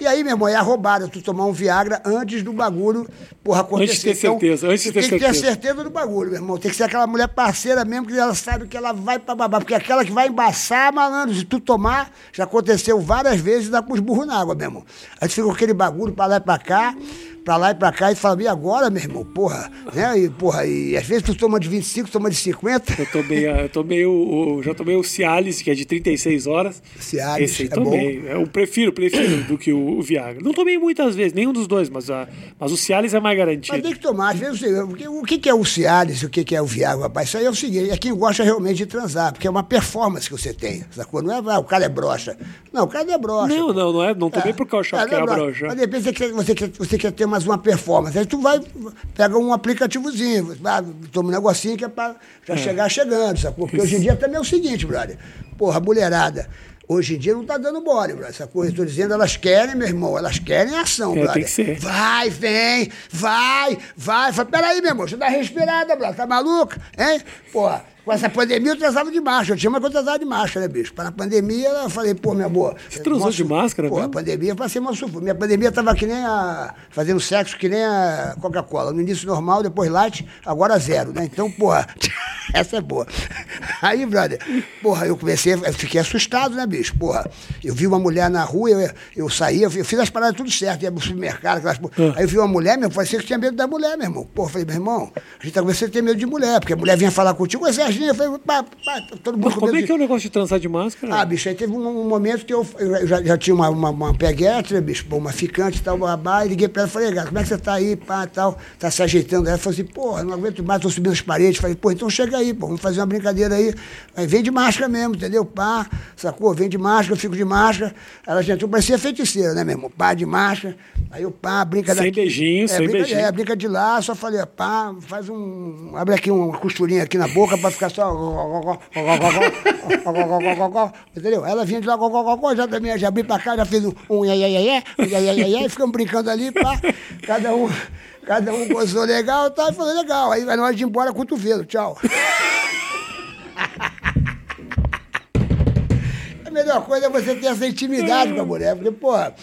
E aí, meu irmão, é a roubada, tu tomar um Viagra antes do bagulho, porra, acontecer. Antes de ter então, certeza, antes de ter tem certeza. Tem que ter certeza do bagulho, meu irmão. Tem que ser aquela mulher parceira mesmo, que ela sabe que ela vai pra babar. Porque aquela que vai embaçar, malandro, se tu tomar, já aconteceu várias vezes, dá com os burros na água, meu irmão. Aí tu fica com aquele bagulho pra lá e pra cá pra lá e pra cá e fala, e agora, meu irmão? Porra, né? E, porra, e às vezes tu toma de 25, toma de 50. Eu tomei, eu tomei o, o já tomei o Cialis, que é de 36 horas. Cialis, Esse aí é tomei. bom. Eu prefiro, prefiro do que o, o, Viagra. Não tomei muitas vezes, nenhum dos dois, mas, a, mas o Cialis é mais garantido. Mas tem que tomar, às vezes, o que, que é o Cialis o que, que é o Viagra, rapaz? Isso aí é o seguinte, é quem gosta realmente de transar, porque é uma performance que você tem, sacou? Não é, ah, o cara é broxa. Não, o cara não é broxa. Não, não, não é, não tomei é, porque eu achava é, que era é broxa. Mas de repente você quer, você, quer, você quer ter mais uma performance. Aí tu vai, pega um aplicativozinho, ah, toma um negocinho que é pra já é. chegar chegando, sacou? Porque hoje em dia também é o seguinte, brother. Porra, mulherada. Hoje em dia não tá dando mole, brother. Essa coisa, estou dizendo, elas querem, meu irmão, elas querem ação, é, brother. Tem que ser. Vai, vem, vai, vai. Fala, peraí, meu irmão, você dá respirada, brother. Tá maluca? Hein? Porra. Com essa pandemia eu transava de máscara. Eu tinha uma que eu transava de máscara, né, bicho? Para a pandemia, eu falei, pô, minha boa. Você transou de máscara, Pô, a pandemia eu passei uma surpresa. Minha pandemia tava que nem a. fazendo sexo que nem a Coca-Cola. No início normal, depois light, agora zero, né? Então, porra, essa é boa. Aí, brother, porra, eu comecei, eu fiquei assustado, né, bicho? Porra, eu vi uma mulher na rua, eu, eu saía, eu fiz as paradas tudo certo, ia pro supermercado, aquelas ah. Aí eu vi uma mulher, meu, parecia que tinha medo da mulher, meu irmão. Porra, falei, meu irmão, a gente tá começando a ter medo de mulher, porque a mulher vinha falar contigo, é imagina, eu falei, pá, pá, todo mundo Mas como é que é o negócio de transar de máscara? Ah, bicho, aí teve um, um momento que eu, eu já, já, tinha uma, uma, uma peguete, bicho, uma ficante e tal, babá, e liguei pra ela e falei, gato, como é que você tá aí, pá, tal, tá se ajeitando? Ela falou assim, porra, não aguento mais, tô subindo as paredes. Falei, pô, então chega aí, pô, vamos fazer uma brincadeira aí. Aí vem de máscara mesmo, entendeu? Pá, sacou? Vem de máscara, eu fico de máscara. Ela já entrou, parecia feiticeira, né, meu irmão? Pá, de máscara. Aí eu, pá, brinca Sem daqui. beijinho, é, sem brinca, beijinho. É, brinca de lá, só falei, pá, faz um. Abre aqui uma costurinha aqui na boca pra ficar só. Entendeu? Ela vinha de lá, já também, já abri pra cá, já fez um, um e ficamos brincando ali, pá. Cada um, cada um gozou legal, tá, e legal. Aí vai hora de embora, cotovelo, tchau. A melhor coisa é você ter essa intimidade com a mulher, porque, porra.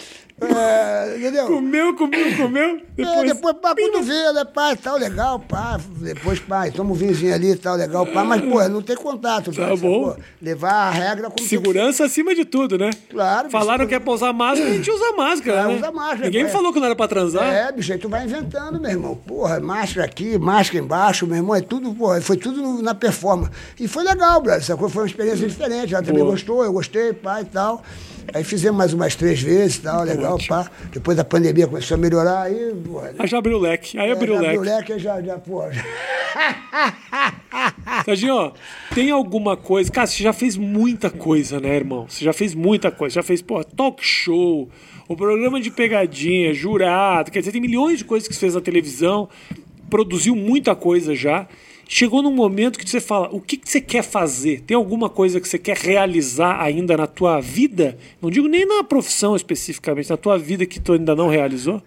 É, entendeu? Comeu, comeu, comeu. Depois, é, depois pá, cotovelo, é pá, tal, legal, pá. Depois, pá, toma um vinhozinho ali, tal, legal, pá. Mas, pô, não tem contato. Tá bom. Pô, levar a regra como Segurança acima de tudo, né? Claro. Falaram bicho, que é pra usar máscara, a gente usa máscara, É, né? usa máscara, Ninguém é. me falou que não era pra transar. É, bicho, aí tu vai inventando, meu irmão. Porra, máscara aqui, máscara embaixo, meu irmão, é tudo, porra, foi tudo na performance. E foi legal, brother. Essa coisa foi uma experiência diferente. Ela também gostou, eu gostei, pá e tal. Aí fizemos mais umas três vezes e tal, legal, pá. Depois da pandemia começou a melhorar, aí. Aí já abriu o leque. Aí é, abriu o leque. abriu o leque, aí já, já, porra. já- Serginho, ó, tem alguma coisa. Cara, você já fez muita coisa, né, irmão? Você já fez muita coisa. Já fez, pô, talk show, o programa de pegadinha, jurado. Quer dizer, tem milhões de coisas que você fez na televisão. Produziu muita coisa já. Chegou num momento que você fala: o que, que você quer fazer? Tem alguma coisa que você quer realizar ainda na tua vida? Não digo nem na profissão especificamente, na tua vida que tu ainda não realizou?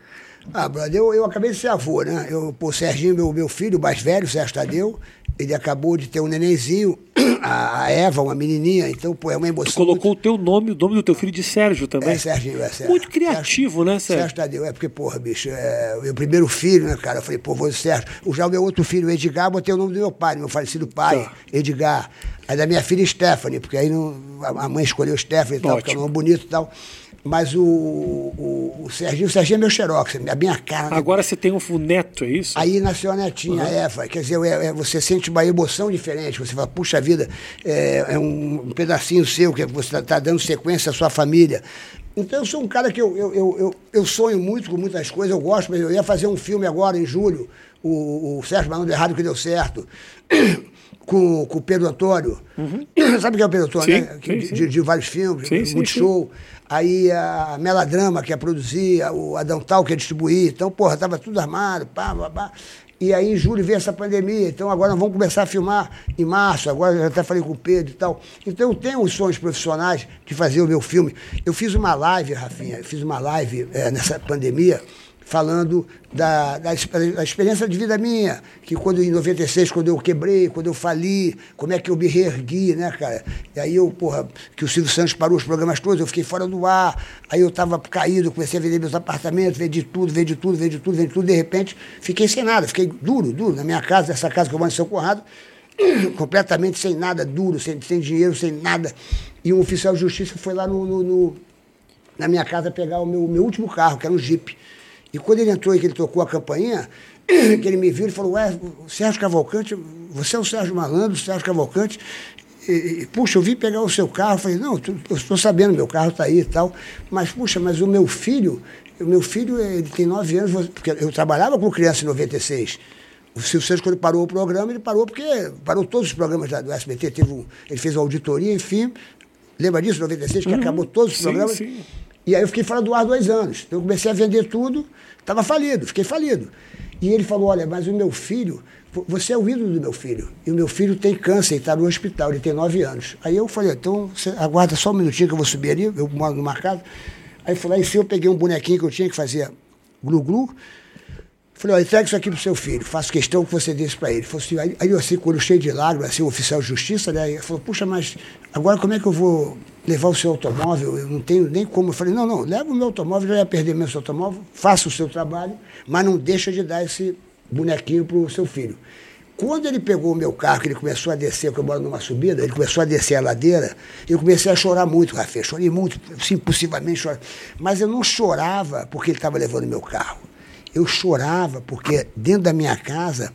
Ah, brother, eu, eu acabei de ser avô, né? Eu, pô, o Serginho, meu, meu filho, o mais velho, o Sérgio Tadeu, ele acabou de ter um nenenzinho, a, a Eva, uma menininha, então, pô, é uma emoção. Tu colocou o teu nome, o nome do teu filho de Sérgio também. É, Serginho, é Sérgio. Muito criativo, né, Sérgio? Sérgio Tadeu, é porque, porra, bicho, é o meu primeiro filho, né, cara? Eu falei, pô, vou Sérgio. O já o meu outro filho, o Edgar, botei o nome do meu pai, meu falecido pai, Tá. Edgar. Aí da minha filha, Stephanie, porque aí não, a a mãe escolheu Stephanie e tal, porque é um Ótimo. nome bonito e tal. Mas o, o, o Serginho, o Serginho é meu xerox, a minha cara. né? Agora você tem um neto, é isso? Aí nasceu a netinha, a Eva. Quer dizer, é- é- você sente uma emoção diferente. Você fala, puxa vida, é, é um pedacinho seu que você está dando sequência à sua família. Então eu sou um cara que eu, eu, eu, eu, eu sonho muito com muitas coisas, eu gosto, mas eu ia fazer um filme agora em julho, o, o Sérgio Malandro Errado que deu certo. Com, com o Pedro Antônio. Sabe quem é o Pedro Antônio, Sim, né? sim, de, sim. de- de vários filmes, sim, Multishow. Aí a Meladrama, que é produzir, o Adão Tal, que é distribuir. Então, porra, tava tudo armado, pá, pá, pá. E aí, em julho, veio essa pandemia. Então, agora vamos começar a filmar em março. Agora, eu até falei com o Pedro e tal. Então, eu tenho os sonhos profissionais de fazer o meu filme. Eu fiz uma live, Rafinha, eu fiz uma live eh, nessa pandemia falando da, da, da experiência de vida minha, que quando em 96, quando eu quebrei, quando eu fali, como é que eu me reergui, né, cara? E aí eu, porra, que o Silvio Santos parou os programas todos, eu fiquei fora do ar, aí eu tava caído, comecei a vender meus apartamentos, vendi tudo, vendi tudo, vendi tudo, vendi tudo, de repente fiquei sem nada, fiquei duro, duro, na minha casa, essa casa que eu moro em São Conrado, completamente sem nada, duro, sem, sem dinheiro, sem nada. E um oficial de justiça foi lá no- no- no, na minha casa pegar o meu, meu último carro, que era um Jeep. E quando ele entrou e que ele tocou a campainha, que ele me viu, ele falou, ué, o Sérgio Cavalcante, você é o Sérgio Malandro, o Sérgio Cavalcante. E, e, puxa, eu vim pegar o seu carro. Eu falei, não, tu- eu estou sabendo, meu carro está aí e tal. Mas, puxa, mas o meu filho, o meu filho, ele tem nove anos, porque eu trabalhava com criança em 96. O Silvio Santos, quando parou o programa, ele parou porque parou todos os programas da- do SBT. Teve um, ele fez uma auditoria, enfim. Lembra disso, 96, que acabou todos os Sim, programas? sim. E aí eu fiquei fora do ar dois anos. Eu comecei a vender tudo, estava falido, fiquei falido. E ele falou, olha, mas o meu filho, vo- você é o ídolo do meu filho. E o meu filho tem câncer e está no hospital, ele tem nove anos. Aí eu falei, então aguarda só um minutinho que eu vou subir ali, eu moro numa casa. Aí fui lá e eu peguei um bonequinho que eu tinha que fazia glu-glu. Falei, olha, entrega isso aqui pro seu filho, faço questão que você desse para ele. Falou assim, aí, aí eu assim, com o olho cheio de lágrimas, assim, o oficial de justiça, né? Ele falou, puxa, mas agora como é que eu vou levar o seu automóvel? Eu não tenho nem como. Eu falei, não, não, leva o meu automóvel, já ia perder meu seu automóvel, faça o seu trabalho, mas não deixa de dar esse bonequinho pro seu filho. Quando ele pegou o meu carro, que ele começou a descer, porque eu moro numa subida, ele começou a descer a ladeira, eu comecei a chorar muito, Rafael. Chorei muito, assim, impulsivamente chorei. Mas eu não chorava porque ele estava levando meu carro. Eu chorava porque dentro da minha casa,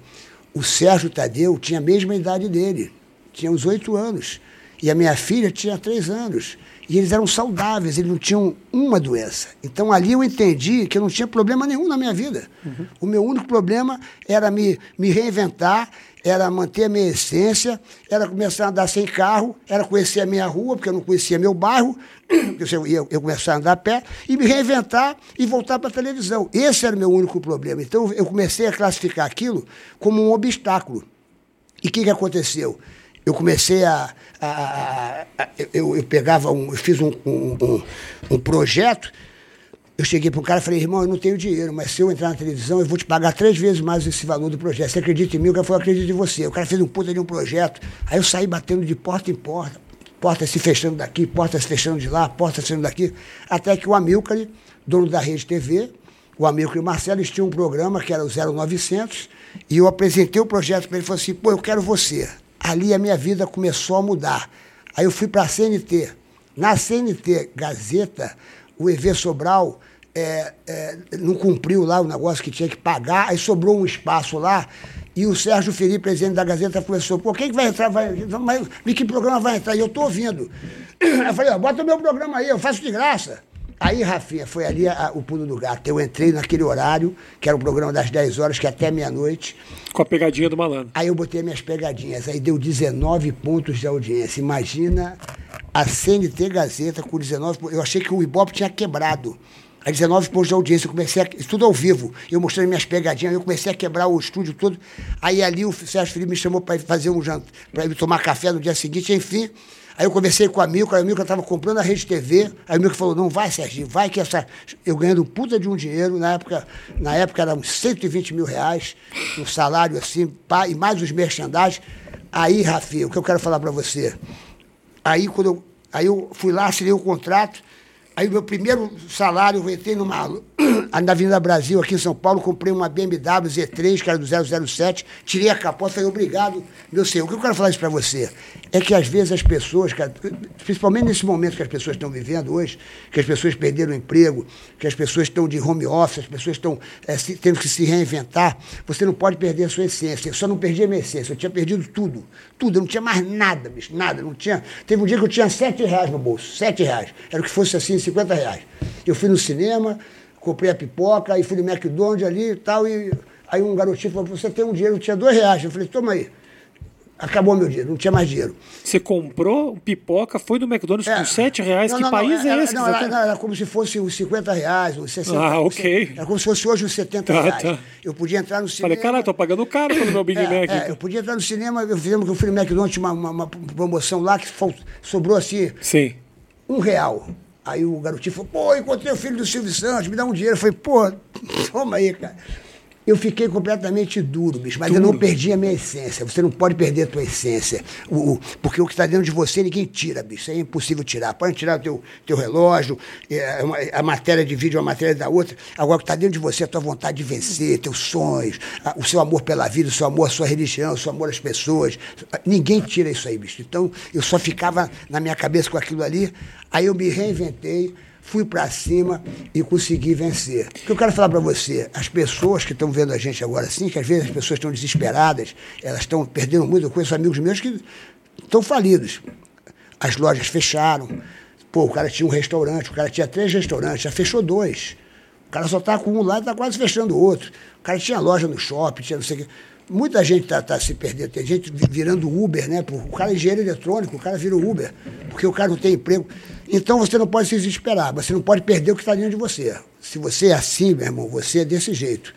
o Sérgio Tadeu tinha a mesma idade dele. tinha uns oito anos. E a minha filha tinha três anos. E eles eram saudáveis, eles não tinham uma doença. Então ali eu entendi que eu não tinha problema nenhum na minha vida. Uhum. O meu único problema era me, me reinventar, era manter a minha essência, era começar a andar sem carro, era conhecer a minha rua, porque eu não conhecia meu bairro, eu ia eu começar a andar a pé, e me reinventar e voltar para a televisão. Esse era o meu único problema. Então eu comecei a classificar aquilo como um obstáculo. E o que, que aconteceu? Eu comecei a. a, a, eu, eu, pegava um. Eu fiz um, um, um, um projeto. Eu cheguei para um cara e falei, irmão, eu não tenho dinheiro, mas se eu entrar na televisão, eu vou te pagar três vezes mais esse valor do projeto. Você acredita em mim? O cara falou, acredito em você. O cara fez um puta de um projeto. Aí eu saí batendo de porta em porta, porta se fechando daqui, porta se fechando de lá, porta se fechando daqui, até que o Amilcar, dono da Rede TV, o Amilcar e o Marcelo, tinham um programa que era o 0900, e eu apresentei o projeto para ele e falei assim, pô, eu quero você ali a minha vida começou a mudar. Aí eu fui para a CNT. Na CNT Gazeta, o EV Sobral é, é, não cumpriu lá o negócio que tinha que pagar, aí sobrou um espaço lá, e o Sérgio Felipe, presidente da Gazeta, começou, pô, quem que vai entrar? Vai, vai, que programa vai entrar? E eu estou ouvindo. Eu falei, ó, bota o meu programa aí, eu faço de graça. Aí, Rafinha, foi ali a, o pulo do gato. Eu entrei naquele horário, que era o programa das 10 horas, que é até meia-noite. Com a pegadinha do malandro. Aí eu botei minhas pegadinhas. Aí deu 19 pontos de audiência. Imagina a CNT Gazeta com 19 pontos. Eu achei que o Ibope tinha quebrado. Aí 19 pontos de audiência, eu comecei a, tudo ao vivo, eu mostrando minhas pegadinhas, eu comecei a quebrar o estúdio todo. Aí ali o Sérgio Felipe me chamou para fazer um jantar, para ir tomar café no dia seguinte, enfim. Aí eu conversei com a Milka, a Milka estava comprando a Rede TV, aí a Milka falou, não vai, Serginho, vai que essa... Eu ganhando puta de um dinheiro, na época, na época era uns 120 mil reais, um salário assim, pá, e mais os merchandising. Aí, Rafinha, o que eu quero falar para você, aí quando eu, aí eu fui lá, assinei o contrato, Aí, meu primeiro salário, eu entrei numa, na Avenida Brasil, aqui em São Paulo, comprei uma BMW Z3, que era do 007, tirei a capota, falei, obrigado, meu senhor. O que eu quero falar isso para você? É que, às vezes, as pessoas, principalmente nesse momento que as pessoas estão vivendo hoje, que as pessoas perderam o emprego, que as pessoas estão de home office, as pessoas estão é, se, tendo que se reinventar, você não pode perder a sua essência. Eu só não perdi a minha essência, eu tinha perdido tudo. Tudo, eu não tinha mais nada, bicho, nada. Não tinha... Teve um dia que eu tinha sete reais no bolso, sete reais. Era o que fosse assim, 50 reais. Eu fui no cinema, comprei a pipoca, aí fui no McDonald's ali e tal, e aí um garotinho falou, você tem um dinheiro, tinha dois reais. Eu falei, toma aí. Acabou meu dinheiro, não tinha mais dinheiro. Você comprou pipoca, foi no McDonald's é. com 7 reais? Não, que não, país não, é esse? Não, era, era, como se fosse uns 50 reais, uns 60 Ah, ok. Era como se fosse hoje uns 70 tá, reais. Tá. Eu podia entrar no cinema. Falei, caralho, tô pagando caro pelo meu Big é, Mac. É, eu podia entrar no cinema, eu fizemos que eu fui no McDonald's, tinha uma, uma, uma promoção lá que sobrou assim. Sim. Um real. Aí o garotinho falou, pô, encontrei o filho do Silvio Santos, me dá um dinheiro. Eu falei, pô, toma aí, cara eu fiquei completamente duro, bicho, mas eu não perdi a minha essência. Você não pode perder a tua essência. O, o porque o que está dentro de você ninguém tira, bicho. É impossível tirar. Pode tirar o teu, teu relógio, é, a matéria de vídeo, a matéria da outra. Agora, o que está dentro de você é a tua vontade de vencer, teus sonhos, o seu amor pela vida, o seu amor à sua religião, o seu amor às pessoas. Ninguém tira isso aí, bicho. Então, eu só ficava na minha cabeça com aquilo ali. Aí eu me reinventei fui para cima e consegui vencer. O que eu quero falar para você, as pessoas que estão vendo a gente agora assim, que às vezes as pessoas estão desesperadas, elas estão perdendo muito, eu conheço amigos meus que estão falidos. As lojas fecharam. Pô, o cara tinha um restaurante, o cara tinha três restaurantes, já fechou dois. O cara só está com um lá e está quase fechando o outro. O cara tinha loja no shopping, tinha não sei o quê. Muita gente está tá se perdendo, tem gente virando Uber, né? O cara é engenheiro eletrônico, o cara vira Uber, porque o cara não tem emprego. Então você não pode se desesperar, você não pode perder o que está dentro de você. Se você é assim, meu irmão, você é desse jeito.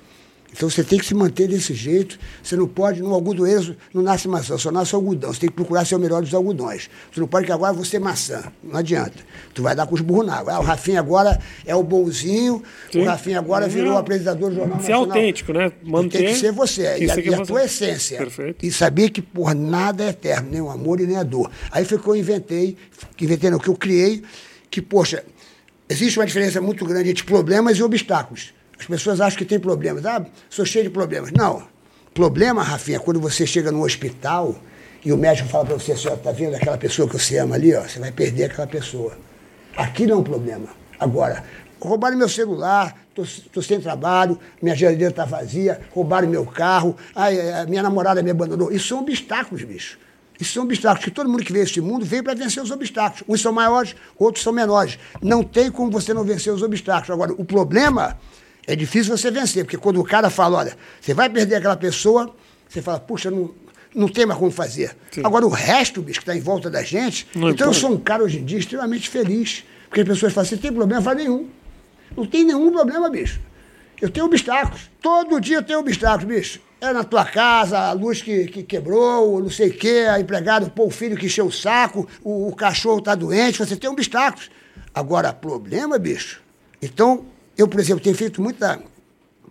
Então você tem que se manter desse jeito. Você não pode, no algodoeiro não nasce maçã, só nasce algodão. Você tem que procurar ser o melhor dos algodões. Você não pode que agora você é maçã. Não adianta. Tu vai dar com os burros na água. Ah, o Rafinha agora é o bonzinho, Sim. o Rafinha agora virou apresentador do Jornal Ser autêntico, né? Manter... Tem que ser você. E a, e a tua essência. Perfeito. E saber que, por nada é eterno, nem o amor e nem a dor. Aí foi que eu inventei, inventei não, que eu criei, que, poxa, existe uma diferença muito grande entre problemas e obstáculos. As pessoas acham que tem problemas. Ah, sou cheio de problemas. Não. Problema, Rafinha, é quando você chega no hospital e o médico fala para você assim, ó, tá vendo aquela pessoa que você ama ali, ó, você vai perder aquela pessoa. Aqui não é um problema. Agora, roubaram meu celular, tô, sem trabalho, minha geladeira está vazia, roubaram meu carro, ai, minha namorada me abandonou. Isso são obstáculos, bicho. Isso são obstáculos, que todo mundo que a este mundo veio para vencer os obstáculos. Uns são maiores, outros são menores. Não tem como você não vencer os obstáculos. Agora, o problema é difícil você vencer, porque quando o cara fala, olha, você vai perder aquela pessoa, você fala, puxa, não, não tem mais como fazer. Sim. Agora, o resto, bicho, que está em volta da gente. Não então, eu sou um cara hoje em dia extremamente feliz. Porque as pessoas falam, você tem problema? Eu falo, nenhum. Não tem nenhum problema, bicho. Eu tenho obstáculos. Todo dia eu tenho obstáculos, bicho. É na tua casa, a luz que, que quebrou, não sei o quê, a empregada, pô, o filho que encheu o saco, o, o cachorro tá doente, você tem obstáculos. Agora, problema, bicho. Então, eu, por exemplo, tenho feito muita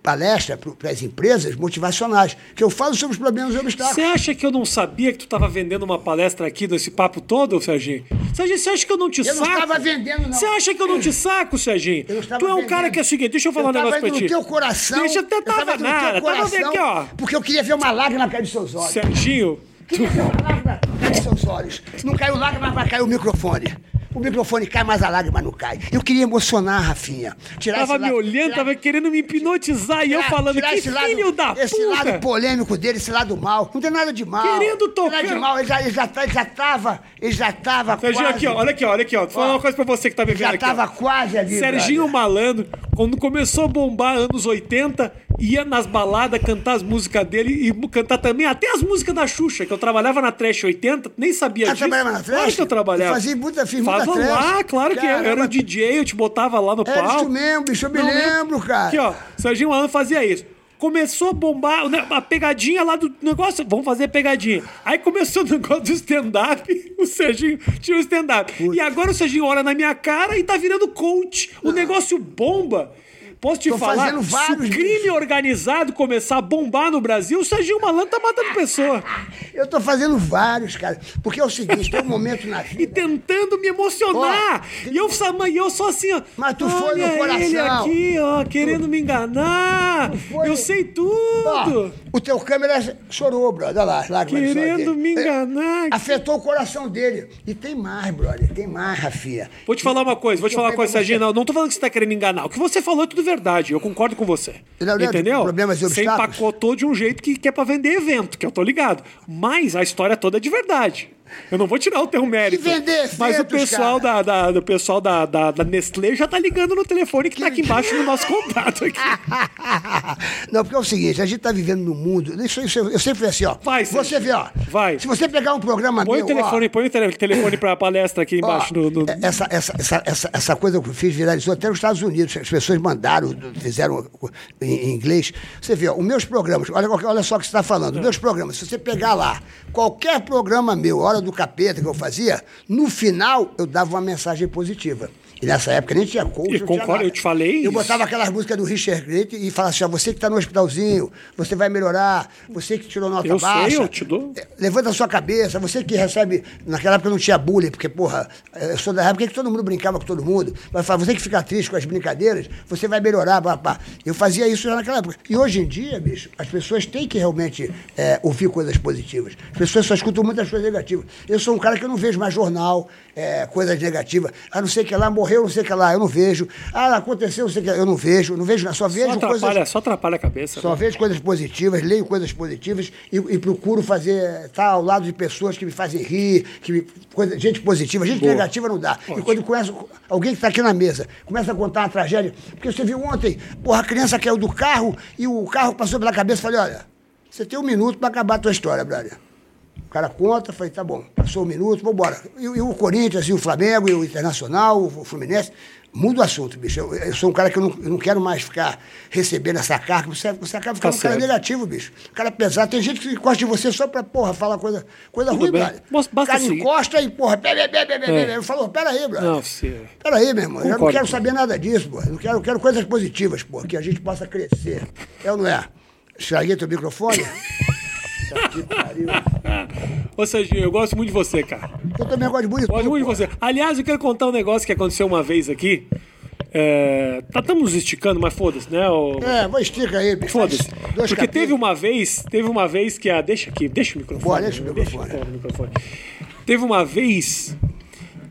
palestra para as empresas motivacionais, que eu falo sobre os problemas e obstáculos. Você acha que eu não sabia que tu estava vendendo uma palestra aqui desse papo todo, Serginho? Serginho, você acha que eu não te eu saco? Eu não estava vendendo, não. Você acha que eu não te saco, Serginho? Tu é um vendendo. cara que é o seguinte, deixa eu falar eu um negócio pra ti. no teu coração. Deixa eu até tava nada, tava aqui, ó. Porque eu queria ver uma lágrima cair dos seus olhos. Serginho... Queria tu... ver uma lágrima cair dos seus olhos. Se não caiu lágrima, vai cair o microfone o microfone cai, mas a lágrima não cai. Eu queria emocionar a Rafinha. Tirar tava me olhando, tirar, tava querendo me hipnotizar e eu falando que esse filho lado, da Esse puta. lado polêmico dele, esse lado mal. Não tem nada de mal. Querendo tocar. Nada de mal. Ele já, ele já, ele já tava, ele já tava Serginho, quase... aqui, ó, olha aqui, olha aqui, ó. Vou falar uma coisa pra você que tá me vendo já aqui. Já tava ó. quase ali, Serginho brother. Malandro, quando começou a bombar anos 80, ia nas baladas cantar as músicas dele e cantar também até as músicas da Xuxa, que eu trabalhava na Trash 80, nem sabia ah, disso. trabalhava na Trash? Claro que eu trabalhava. Eu fazia muita, fiz trash. lá, claro que Caramba. era o DJ, eu te botava lá no palco. Era isso mesmo, bicho, eu me Não, lembro, cara. Aqui, ó, Serginho Malandro fazia isso começou a bombar a pegadinha lá do negócio. Vamos fazer pegadinha. Aí começou o negócio do stand-up. O Serginho tinha o stand-up. E agora o Serginho olha na minha cara e tá virando coach. O negócio bomba. Posso te Tô falar? Se o crime organizado começar a bombar no Brasil, o Serginho Malandro tá matando pessoa. Eu tô fazendo vários, cara. Porque é o seguinte, tem um momento na vida. E tentando me emocionar. Oh, e eu, e eu só assim, ó. Mas tu foi no coração. ele aqui, ó, querendo tu... me enganar. Eu sei tudo. Oh, o teu câmera chorou, brother. Olha lá, lá Querendo me enganar. É, afetou o coração dele. E tem mais, brother. Tem mais, Rafia. Vou te falar uma coisa, vou te falar uma coisa, Serginho. Não, não tô falando que você tá querendo me enganar. O que você falou é tudo verdade, eu concordo com você. Não, Entendeu? Problemas e Você empacotou de um jeito que, que é pra vender evento, que eu tô ligado. Mas a história toda é de verdade. Eu não vou tirar o teu mérito. E vender mas o pessoal, da, da, do pessoal da, da, da, Nestlé já tá ligando no telefone que, que tá aqui embaixo no nosso contato. Aqui. não, porque é o seguinte, a gente tá vivendo num mundo. Isso, isso, eu sempre falei assim, ó. Vai, você vê, ó. Vai. Se você pegar um programa põe meu. O telefone, ó, põe o telefone pra palestra aqui embaixo. Ó, do, do... Essa, essa, essa, essa, essa coisa que eu fiz viralizou até nos Estados Unidos. As pessoas mandaram, fizeram em, em inglês. Você vê, ó, os meus programas, olha, olha só o que você está falando. Os meus programas, se você pegar lá, qualquer programa meu, Hora do Capeta, que eu fazia, no final eu dava uma mensagem positiva. E nessa época nem tinha coach. E concordo, eu te falei. Eu botava aquelas músicas do Richard Grant e falava assim: ó, você que está no hospitalzinho, você vai melhorar, você que tirou nota eu baixa. Sei, eu te dou. É, levanta a sua cabeça, você que recebe. Naquela época não tinha bullying, porque, porra, eu sou da época que todo mundo brincava com todo mundo. Mas falava, você que fica triste com as brincadeiras, você vai melhorar, papá. Eu fazia isso já naquela época. E hoje em dia, bicho, as pessoas têm que realmente é, ouvir coisas positivas. As pessoas só escutam muitas coisas negativas. Eu sou um cara que eu não vejo mais jornal, é, coisas negativas. A não ser que lá morreu, não sei que lá, eu não vejo. Ah, aconteceu, não sei que eu não vejo, não vejo, só vejo só coisas. Só atrapalha a cabeça. Só né? vejo coisas positivas, leio coisas positivas e, e, procuro fazer, estar tá ao lado de pessoas que me fazem rir, que me, coisa, gente positiva, gente Boa. negativa não dá. Ótimo. E quando começa, alguém que está aqui na mesa, começa a contar uma tragédia, porque você viu ontem, porra, a criança caiu do carro e o carro passou pela cabeça e falei, olha, você tem um minuto para acabar a tua história, brother. O cara conta, falei, tá bom, passou um minuto, vamos embora. E, e, o Corinthians, e o Flamengo, e o Internacional, o Fluminense, muda o assunto, bicho. Eu, eu, sou um cara que eu não, eu não quero mais ficar recebendo essa carga, você, você acaba ficando tá um cara negativo, bicho. Um cara pesado. Tem gente que encosta de você só pra, porra, falar coisa, coisa ruim, brother. O cara seguir. encosta e, porra, pera, pera, pera, pera, é. Eu falo, pera aí, brother. Não, sim. Pera aí, meu irmão. Concordo, eu não quero saber nada disso, porra. Eu, quero, eu quero coisas positivas, porra, que a gente possa crescer. É ou não é? Estraguei teu microfone? Que pariu. Ô, Serginho, eu gosto muito de você, cara. Eu também gosto muito de Gosto muito de você. Aliás, eu quero contar um negócio que aconteceu uma vez aqui. É, tá, estamos esticando, mas foda-se, né? O... É, vai estica aí, bicho. Foda-se. Porque teve uma vez, teve uma vez que a. Deixa aqui, deixa o microfone. Boa, deixa o microfone. Deixa, o microfone. Teve uma vez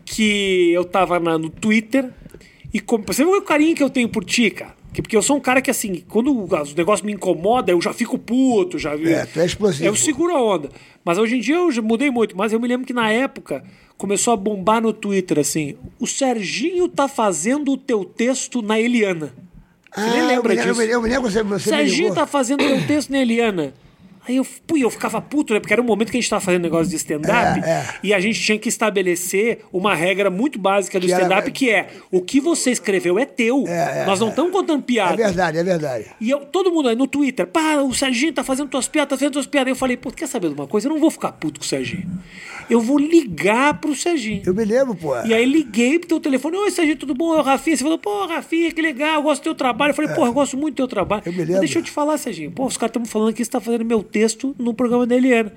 que eu tava na, no Twitter e. Com... Você viu o carinho que eu tenho por ti, cara? Que- Porque eu sou um cara que, assim, quando os negócios me incomodam, eu já fico puto, já É, tu é explosivo. Eu seguro a onda. Mas hoje em dia eu mudei muito. Mas eu me lembro que na época começou a bombar no Twitter, assim, o Serginho tá fazendo o teu texto na Eliana. Você nem Ah, eu lembra me lembro, disso? Eu me lembro, eu me lembro você, você me Serginho tá fazendo teu texto na Eliana. Aí eu, pui, eu ficava puto, né? Porque era um momento que a gente tava fazendo negócio de stand-up É, é. e a gente tinha que estabelecer uma regra muito básica do stand-up, que é o que você escreveu é teu. É, é, Nós não é. estamos contando É piada. verdade, é verdade. E eu, todo mundo aí no Twitter, pá, o Serginho tá fazendo tuas piadas, tá fazendo tuas piadas. Eu falei, pô, quer saber de uma coisa? Eu não vou ficar puto com o Serginho. Eu vou ligar pro Serginho. Eu me lembro, pô. E aí liguei pro teu telefone, oi Serginho, tudo bom? É o Rafinha. Você falou, pô, Rafinha, que legal, eu gosto do teu trabalho. Eu falei, pô, eu gosto muito do teu trabalho. É. Eu me Mas lembro. deixa eu te falar, Serginho. Pô, os caras estão falando que você tá fazendo meu texto no programa da Eliana.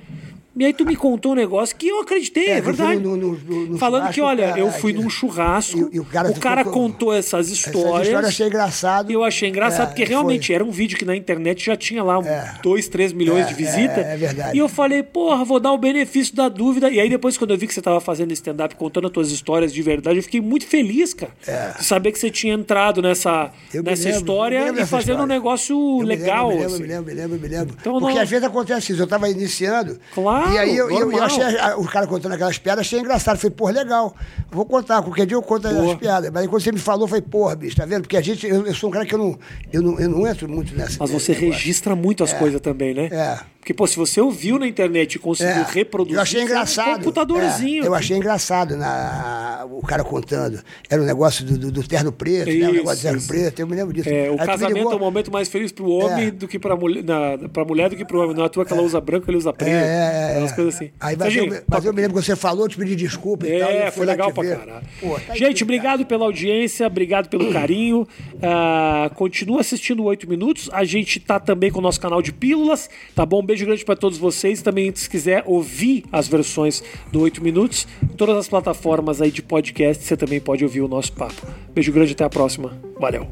E aí tu me contou um negócio que eu acreditei, é, É, verdade. no- no- no- Falando que, olha, cara, eu fui num churrasco, E- e o cara o cara contou- contou essas Essa histórias. história eu achei engraçado. Eu achei engraçado, É, porque realmente foi. era um vídeo que na internet já tinha lá É. 2, 3 milhões É, de visitas. é, é verdade. E eu falei, porra, vou dar o benefício da dúvida. E aí depois, quando eu vi que você estava fazendo stand-up, contando as tuas histórias de verdade, eu fiquei muito feliz, cara. De saber que você tinha entrado nessa, É. Eu me nessa lembro, história me lembro e fazendo um história. negócio Eu me legal. lembro, assim. me lembro, me lembro, me lembro. Então, Porque não- às vezes acontece isso. Eu estava iniciando. Claro, E aí eu, eu, eu achei o cara contando aquelas piadas, achei engraçado. Falei, pô, legal. Vou contar. Qualquer dia eu conto Boa. as piadas. Mas aí quando você me falou, falei, porra, bicho, tá vendo? Porque a gente, eu, eu sou um cara que eu não, eu não, eu não entro muito nessa. Mas você negócio. registra muito as coisas também, né? É. Porque, pô, se você ouviu na internet e conseguiu É, reproduzir, eu achei é um engraçado. computadorzinho. É, eu achei engraçado na, o cara contando. Era um negócio do, do- do terno preto, né? Um negócio do terno Isso, preto, eu me lembro disso. É, Aí o me casamento ligou- é o momento mais feliz pro homem É. do que pra mulher, na, pra mulher do que pro homem. Não é à toa que ela usa branco, ele usa preto. É, é, é. Umas coisas assim. Aí, mas, Serginho, eu, mas eu me lembro que você falou, te pedi desculpa e tal. É, foi legal pra caralho. Tá Gente, explicado. obrigado pela audiência, obrigado pelo carinho. Ah, continua assistindo o 8 Minutos. A gente tá também com o nosso canal de pílulas, tá bom? Beijo grande pra todos vocês. Também, se quiser ouvir as versões do 8 Minutos, em todas as plataformas aí de podcast, você também pode ouvir o nosso papo. Beijo grande, até a próxima. Valeu.